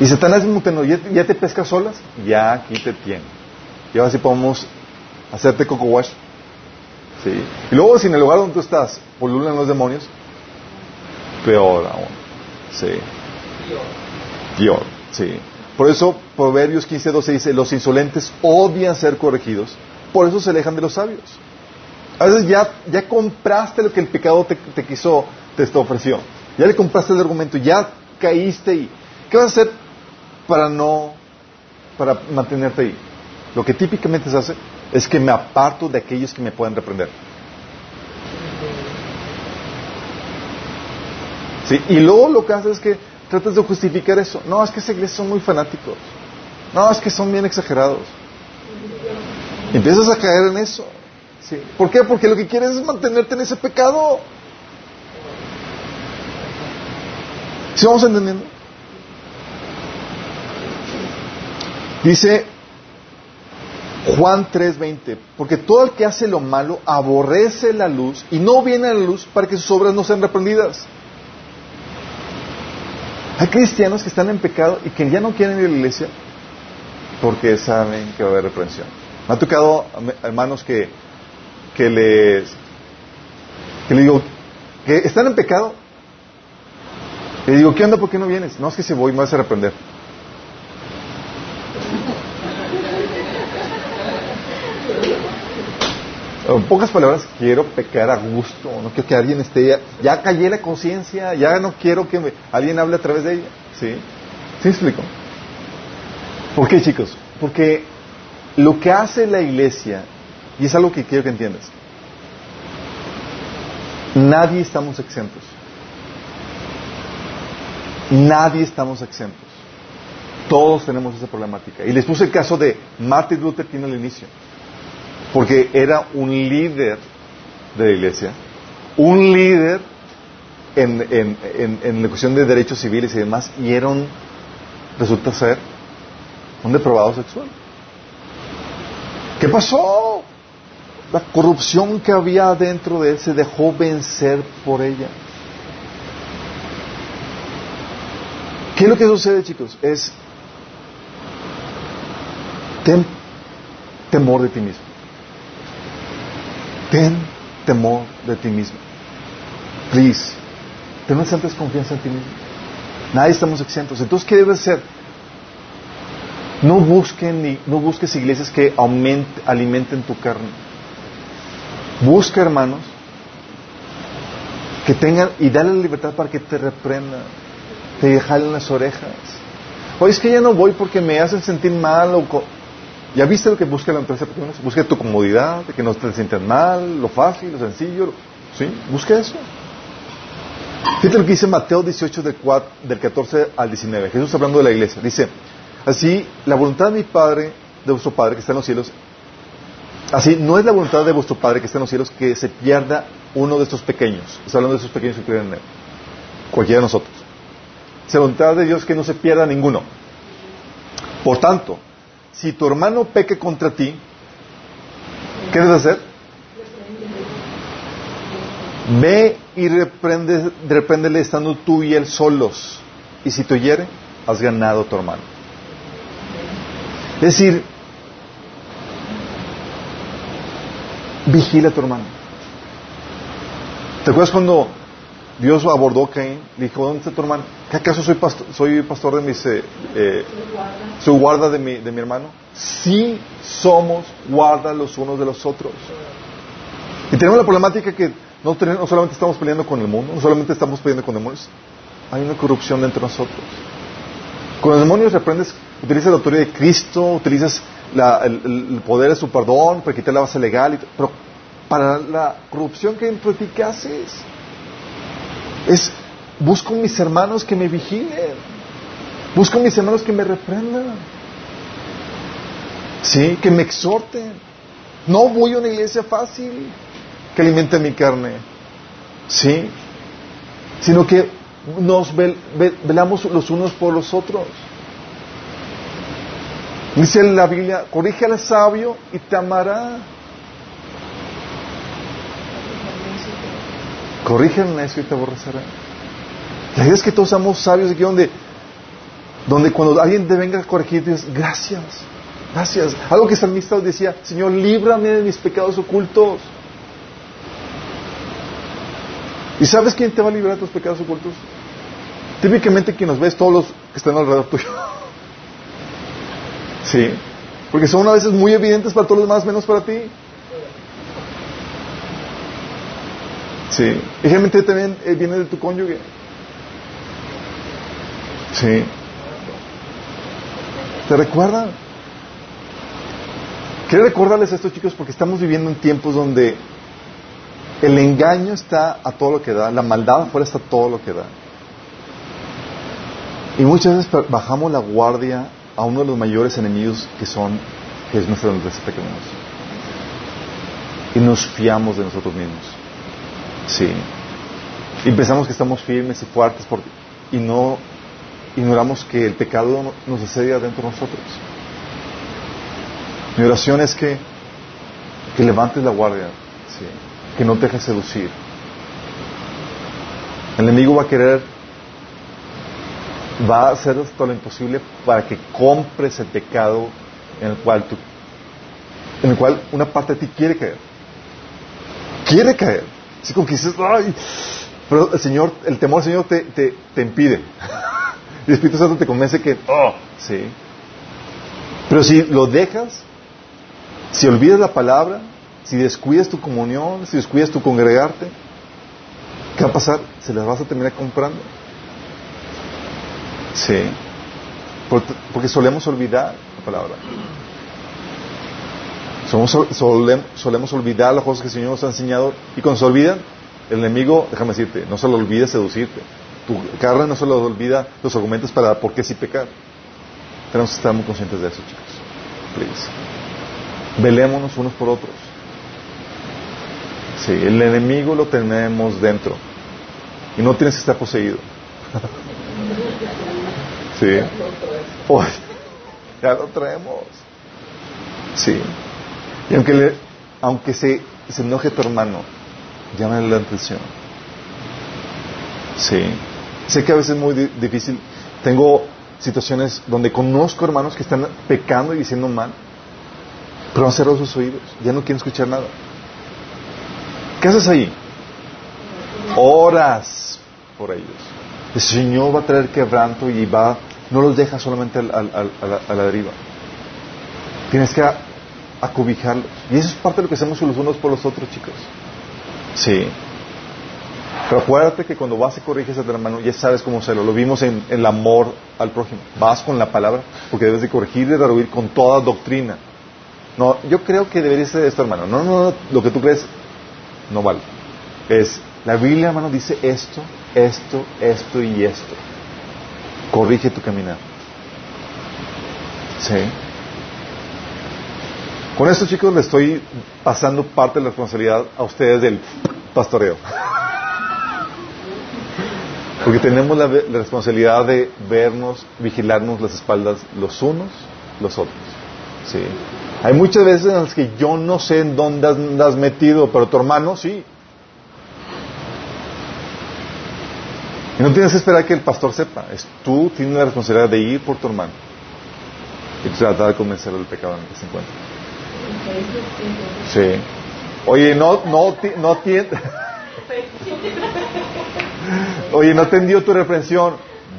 Y Satanás dice, ¿ya, ya te pescas solas, ya aquí te tiene. Y ahora sí podemos hacerte coco wash. ¿Sí? Y luego si en el lugar donde tú estás polulan los demonios, peor aún. Sí. Peor. Sí. Por eso Proverbios 15.12 dice, los insolentes odian ser corregidos, por eso se alejan de los sabios. A veces ya, ya compraste lo que el pecado te, quiso, te ofreció. Ya le compraste el argumento, ya caíste y ¿qué vas a hacer para no, para mantenerte ahí? Lo que típicamente se hace es que me aparto de aquellos que me pueden reprender. ¿Sí? Y luego lo que haces es que tratas de justificar eso. No, es que esa iglesia son muy fanáticos. No, es que son bien exagerados. Empiezas a caer en eso. ¿Sí? ¿Por qué? Porque lo que quieres es mantenerte en ese pecado. ¿Sí vamos entendiendo? Dice Juan 3:20, porque todo el que hace lo malo aborrece la luz y no viene a la luz para que sus obras no sean reprendidas. Hay cristianos que están en pecado y que ya no quieren ir a la iglesia porque saben que va a haber reprensión. Me ha tocado hermanos que, que les que le digo que están en pecado. Le digo, ¿qué onda? ¿Por qué no vienes? No es que si voy me vas a reprender. En pocas palabras, quiero pecar a gusto, no quiero que alguien esté, ya, ya callé la conciencia, ya no quiero que alguien hable a través de ella. ¿Sí? ¿Sí explico? ¿Por qué, chicos? Porque lo que hace la iglesia, y es algo que quiero que entiendas, nadie estamos exentos. Nadie estamos exentos. Todos tenemos esa problemática. Y les puse el caso de Martin Luther King al inicio porque era un líder de la iglesia, un líder en, en, en, la cuestión de derechos civiles y demás, y era un, resulta ser un depravado sexual. ¿Qué pasó? La corrupción que había dentro de él se dejó vencer por ella. ¿Qué es lo que sucede, chicos? Es temor de ti mismo. Ten temor de ti mismo. Please. Ten una santa confianza en ti mismo. Nadie estamos exentos. Entonces, ¿qué debes hacer? No, busquen ni, no busques iglesias que alimenten tu carne. Busca hermanos que tengan y dale la libertad para que te reprendan, te jalen las orejas. Oye, es que ya no voy porque me hacen sentir mal o ¿Ya viste lo que busca la empresa Busca tu comodidad, que no te sientas mal, lo fácil, lo sencillo. ¿Sí? Busca eso. Fíjate lo que dice Mateo 18 del, 14 al 19. Jesús hablando de la iglesia. Dice, así, la voluntad de mi Padre, de vuestro Padre que está en los cielos, así, no es la voluntad de vuestro Padre que está en los cielos que se pierda uno de estos pequeños. Está hablando de esos pequeños que creen en Él. Cualquiera de nosotros. Es la voluntad de Dios que no se pierda ninguno. Por tanto, si tu hermano peque contra ti, ¿qué debes hacer? Ve y reprende, repréndele estando tú y él solos. Y si te hiere, has ganado tu hermano. Es decir, vigila a tu hermano. ¿Te acuerdas cuando Dios abordó a Caín, dijo, ¿dónde está tu hermano? ¿Qué acaso soy pastor, soy pastor de mis... Eh, eh soy guarda de mi, de hermano? Sí somos guarda los unos de los otros. Y tenemos la problemática que no, solamente estamos peleando con el mundo, no solamente estamos peleando con demonios, hay una corrupción entre nosotros. Con los demonios reprendes, utilizas la autoridad de Cristo, utilizas el, poder de su perdón para quitar la base legal, pero para la corrupción que dentro de ti, ¿qué haces? Es, busco mis hermanos que me vigilen. Busco mis hermanos que me reprendan. Sí, que me exhorten. No voy a una iglesia fácil que alimente mi carne. Sí. Sino que nos velamos los unos por los otros. Dice la Biblia, corrige al sabio y te amará. Corrige al necio y te aborrecerá. La idea es que todos somos sabios aquí donde, donde cuando alguien te venga a corregir, dices, gracias, gracias. Algo que salmista decía, Señor, líbrame de mis pecados ocultos. ¿Y sabes quién te va a librar de tus pecados ocultos? Típicamente quien nos ves, todos los que están alrededor tuyo. Sí. Porque son a veces muy evidentes para todos los demás, menos para ti. Sí. Y generalmente también eh, viene de tu cónyuge. Sí. ¿Te recuerdan? Quiero recordarles a estos chicos porque estamos viviendo en tiempos donde el engaño está a todo lo que da, la maldad afuera está a todo lo que da. Y muchas veces bajamos la guardia a uno de los mayores enemigos que son, que es nuestra naturaleza pequeños. Y nos fiamos de nosotros mismos. Sí. Y pensamos que estamos firmes y fuertes y no ignoramos que el pecado nos asedia dentro de nosotros. Mi oración es que, que levantes la guardia, que no te dejes seducir. El enemigo va a querer, va a hacer todo lo imposible para que compres el pecado en el cual tú, en el cual una parte de ti quiere caer. Quiere caer. Así como que dices, ay, pero el Señor, el temor del Señor te, te, te impide. y el Espíritu Santo te convence que, oh, sí. Pero si lo dejas, si olvidas la palabra, si descuidas tu comunión, si descuidas tu congregarte, ¿qué va a pasar? Se las vas a terminar comprando. Sí. Porque solemos olvidar la palabra. solemos, olvidar las cosas que el Señor nos ha enseñado y cuando se olvidan, el enemigo, déjame decirte, no se lo olvida seducirte. Tu carne no se lo olvida los argumentos para por qué sí pecar. Tenemos que estar muy conscientes de eso, chicos. Please. Velémonos unos por otros. Sí, el enemigo lo tenemos dentro. Y no tienes que estar poseído. sí. ya lo traemos. Sí. Y aunque, le, aunque se, se enoje tu hermano, llámale la atención. Sí. Sé que a veces es muy difícil. Tengo situaciones donde conozco hermanos que están pecando y diciendo mal pero han cerrado sus oídos, ya no quieren escuchar nada. ¿Qué haces ahí? Horas por ellos. El Señor va a traer quebranto y va, no los deja solamente a, la, deriva. Tienes que acobijarlos. Y eso es parte de lo que hacemos los unos por los otros, chicos. Sí. Pero acuérdate que cuando vas y corriges a tu hermano, ya sabes cómo hacerlo. Lo vimos en, el amor al prójimo. Vas con la palabra, porque debes de corregir y de con toda doctrina. No, yo creo que debería ser esto, hermano. No, no, no, lo que tú crees no vale. Es, la Biblia, hermano, dice esto, esto, esto y esto. Corrige tu caminar. ¿Sí? Con esto, chicos, le estoy pasando parte de la responsabilidad a ustedes del pastoreo. Porque tenemos la, responsabilidad de vernos, vigilarnos las espaldas los unos, los otros. ¿Sí? Hay muchas veces en las que yo no sé en dónde has metido, pero tu hermano sí. Y no tienes que esperar que el pastor sepa. Es tú tienes la responsabilidad de ir por tu hermano y tratar de convencerlo del pecado en el que se encuentra. Sí. Oye, no, no, no tiene. Oye, no atendió tu reprensión.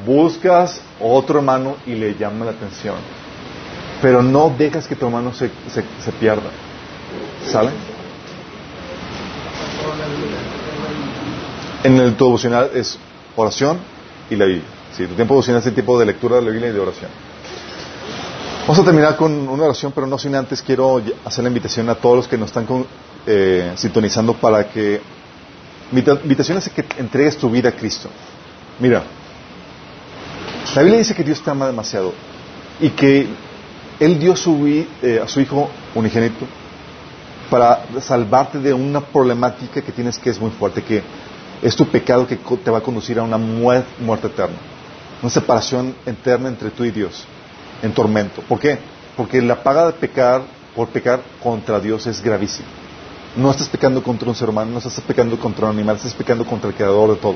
Buscas otro hermano y le llama la atención pero no dejas que tu hermano se, se, pierda. ¿Saben? En el tu devocional es oración y la Biblia. Sí, tu tiempo devocional es el tipo de lectura de la Biblia y de oración. Vamos a terminar con una oración, pero no sin antes quiero hacer la invitación a todos los que nos están eh, sintonizando para que mi invitación es que entregues tu vida a Cristo. Mira, la Biblia dice que Dios te ama demasiado y que él dio eh, a su Hijo unigénito para salvarte de una problemática que tienes que es muy fuerte, que es tu pecado que te va a conducir a una muerte, eterna, una separación eterna entre tú y Dios, en tormento. ¿Por qué? Porque la paga de pecar por pecar contra Dios es gravísima. No estás pecando contra un ser humano, no estás pecando contra un animal, estás pecando contra el creador de todo.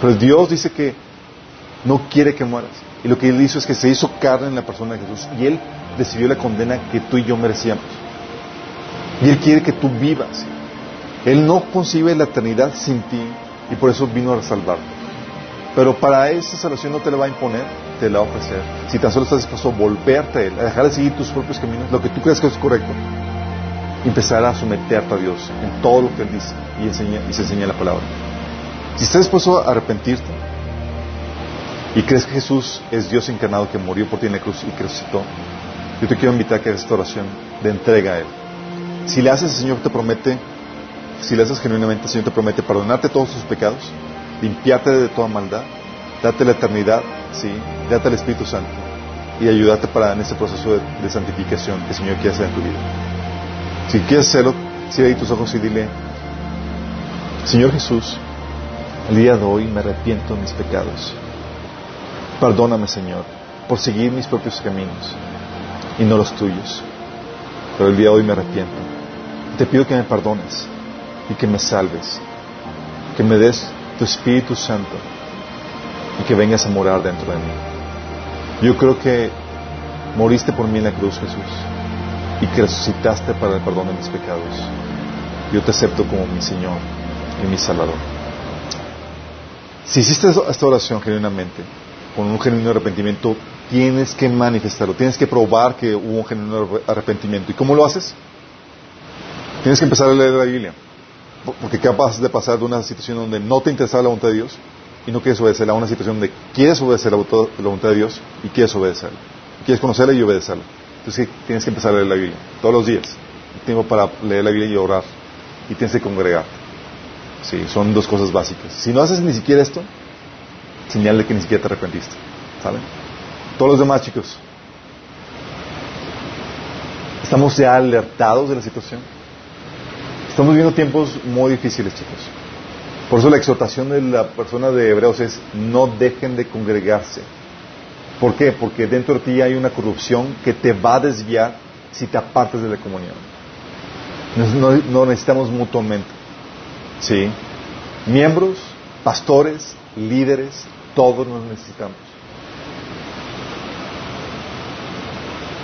Pero Dios dice que no quiere que mueras. Y lo que Él hizo es que se hizo carne en la persona de Jesús y Él recibió la condena que tú y yo merecíamos. Y Él quiere que tú vivas. Él no concibe la eternidad sin ti y por eso vino a salvarte. Pero para esa salvación no te la va a imponer, te la va a ofrecer. Si tan solo estás dispuesto a volverte a Él, a dejar de seguir tus propios caminos, lo que tú crees que es correcto, empezar a someterte a Dios en todo lo que Él dice y, enseña, y se enseña en la palabra. Si estás dispuesto a arrepentirte y crees que Jesús es Dios encarnado que murió por ti en la cruz y que resucitó, yo te quiero invitar a que hagas esta oración de entrega a Él. Si le haces, el Señor te promete, si le haces genuinamente, el Señor te promete perdonarte todos tus pecados, limpiarte de toda maldad, darte la eternidad, sí, date al Espíritu Santo y ayudarte para en este proceso de, de santificación que el Señor quiere hacer en tu vida. Si quieres hacerlo, cierra tus ojos y dile, Señor Jesús, el día de hoy me arrepiento de mis pecados. Perdóname, Señor, por seguir mis propios caminos y no los tuyos. Pero el día de hoy me arrepiento. Te pido que me perdones y que me salves, que me des tu Espíritu Santo y que vengas a morar dentro de mí. Yo creo que moriste por mí en la cruz, Jesús, y que resucitaste para el perdón de mis pecados. Yo te acepto como mi Señor y mi Salvador. Si hiciste esta oración genuinamente, con un genuino arrepentimiento, tienes que manifestarlo, tienes que probar que hubo un genuino arrepentimiento. ¿Y cómo lo haces? Tienes que empezar a leer la Biblia. Porque capaz de pasar de una situación donde no te interesa la voluntad de Dios y no quieres obedecerla a una situación donde quieres obedecer la voluntad de Dios y quieres obedecerla. Quieres conocerla y obedecerla. Entonces tienes que empezar a leer la Biblia todos los días. Tengo para leer la Biblia y orar. Y tienes que congregar. Sí, son dos cosas básicas. Si no haces ni siquiera esto, señal de que ni siquiera te arrepentiste. ¿Saben? Todos los demás, chicos. ¿Estamos ya alertados de la situación? Estamos viviendo tiempos muy difíciles, chicos. Por eso la exhortación de la persona de Hebreos es no dejen de congregarse. ¿Por qué? Porque dentro de ti hay una corrupción que te va a desviar si te apartas de la comunión. No, necesitamos mutuamente. ¿Sí? Miembros, pastores, líderes, todos nos necesitamos.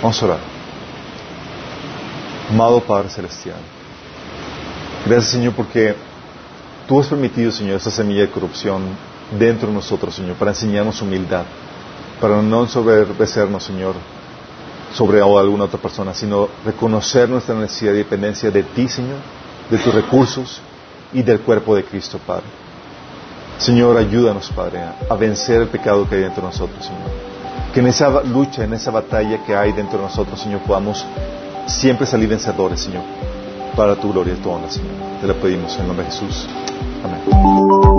Vamos a orar. Amado Padre Celestial, gracias Señor porque tú has permitido, Señor, esta semilla de corrupción dentro de nosotros, Señor, para enseñarnos humildad, para no sobrevecernos, Señor, sobre alguna otra persona, sino reconocer nuestra necesidad y dependencia de ti, Señor, de tus recursos y del cuerpo de Cristo, Padre. Señor, ayúdanos, Padre, a vencer el pecado que hay dentro de nosotros, Señor. Que en esa lucha, en esa batalla que hay dentro de nosotros, Señor, podamos siempre salir vencedores, Señor, para tu gloria y tu honra, Señor. Te lo pedimos en el nombre de Jesús. Amén.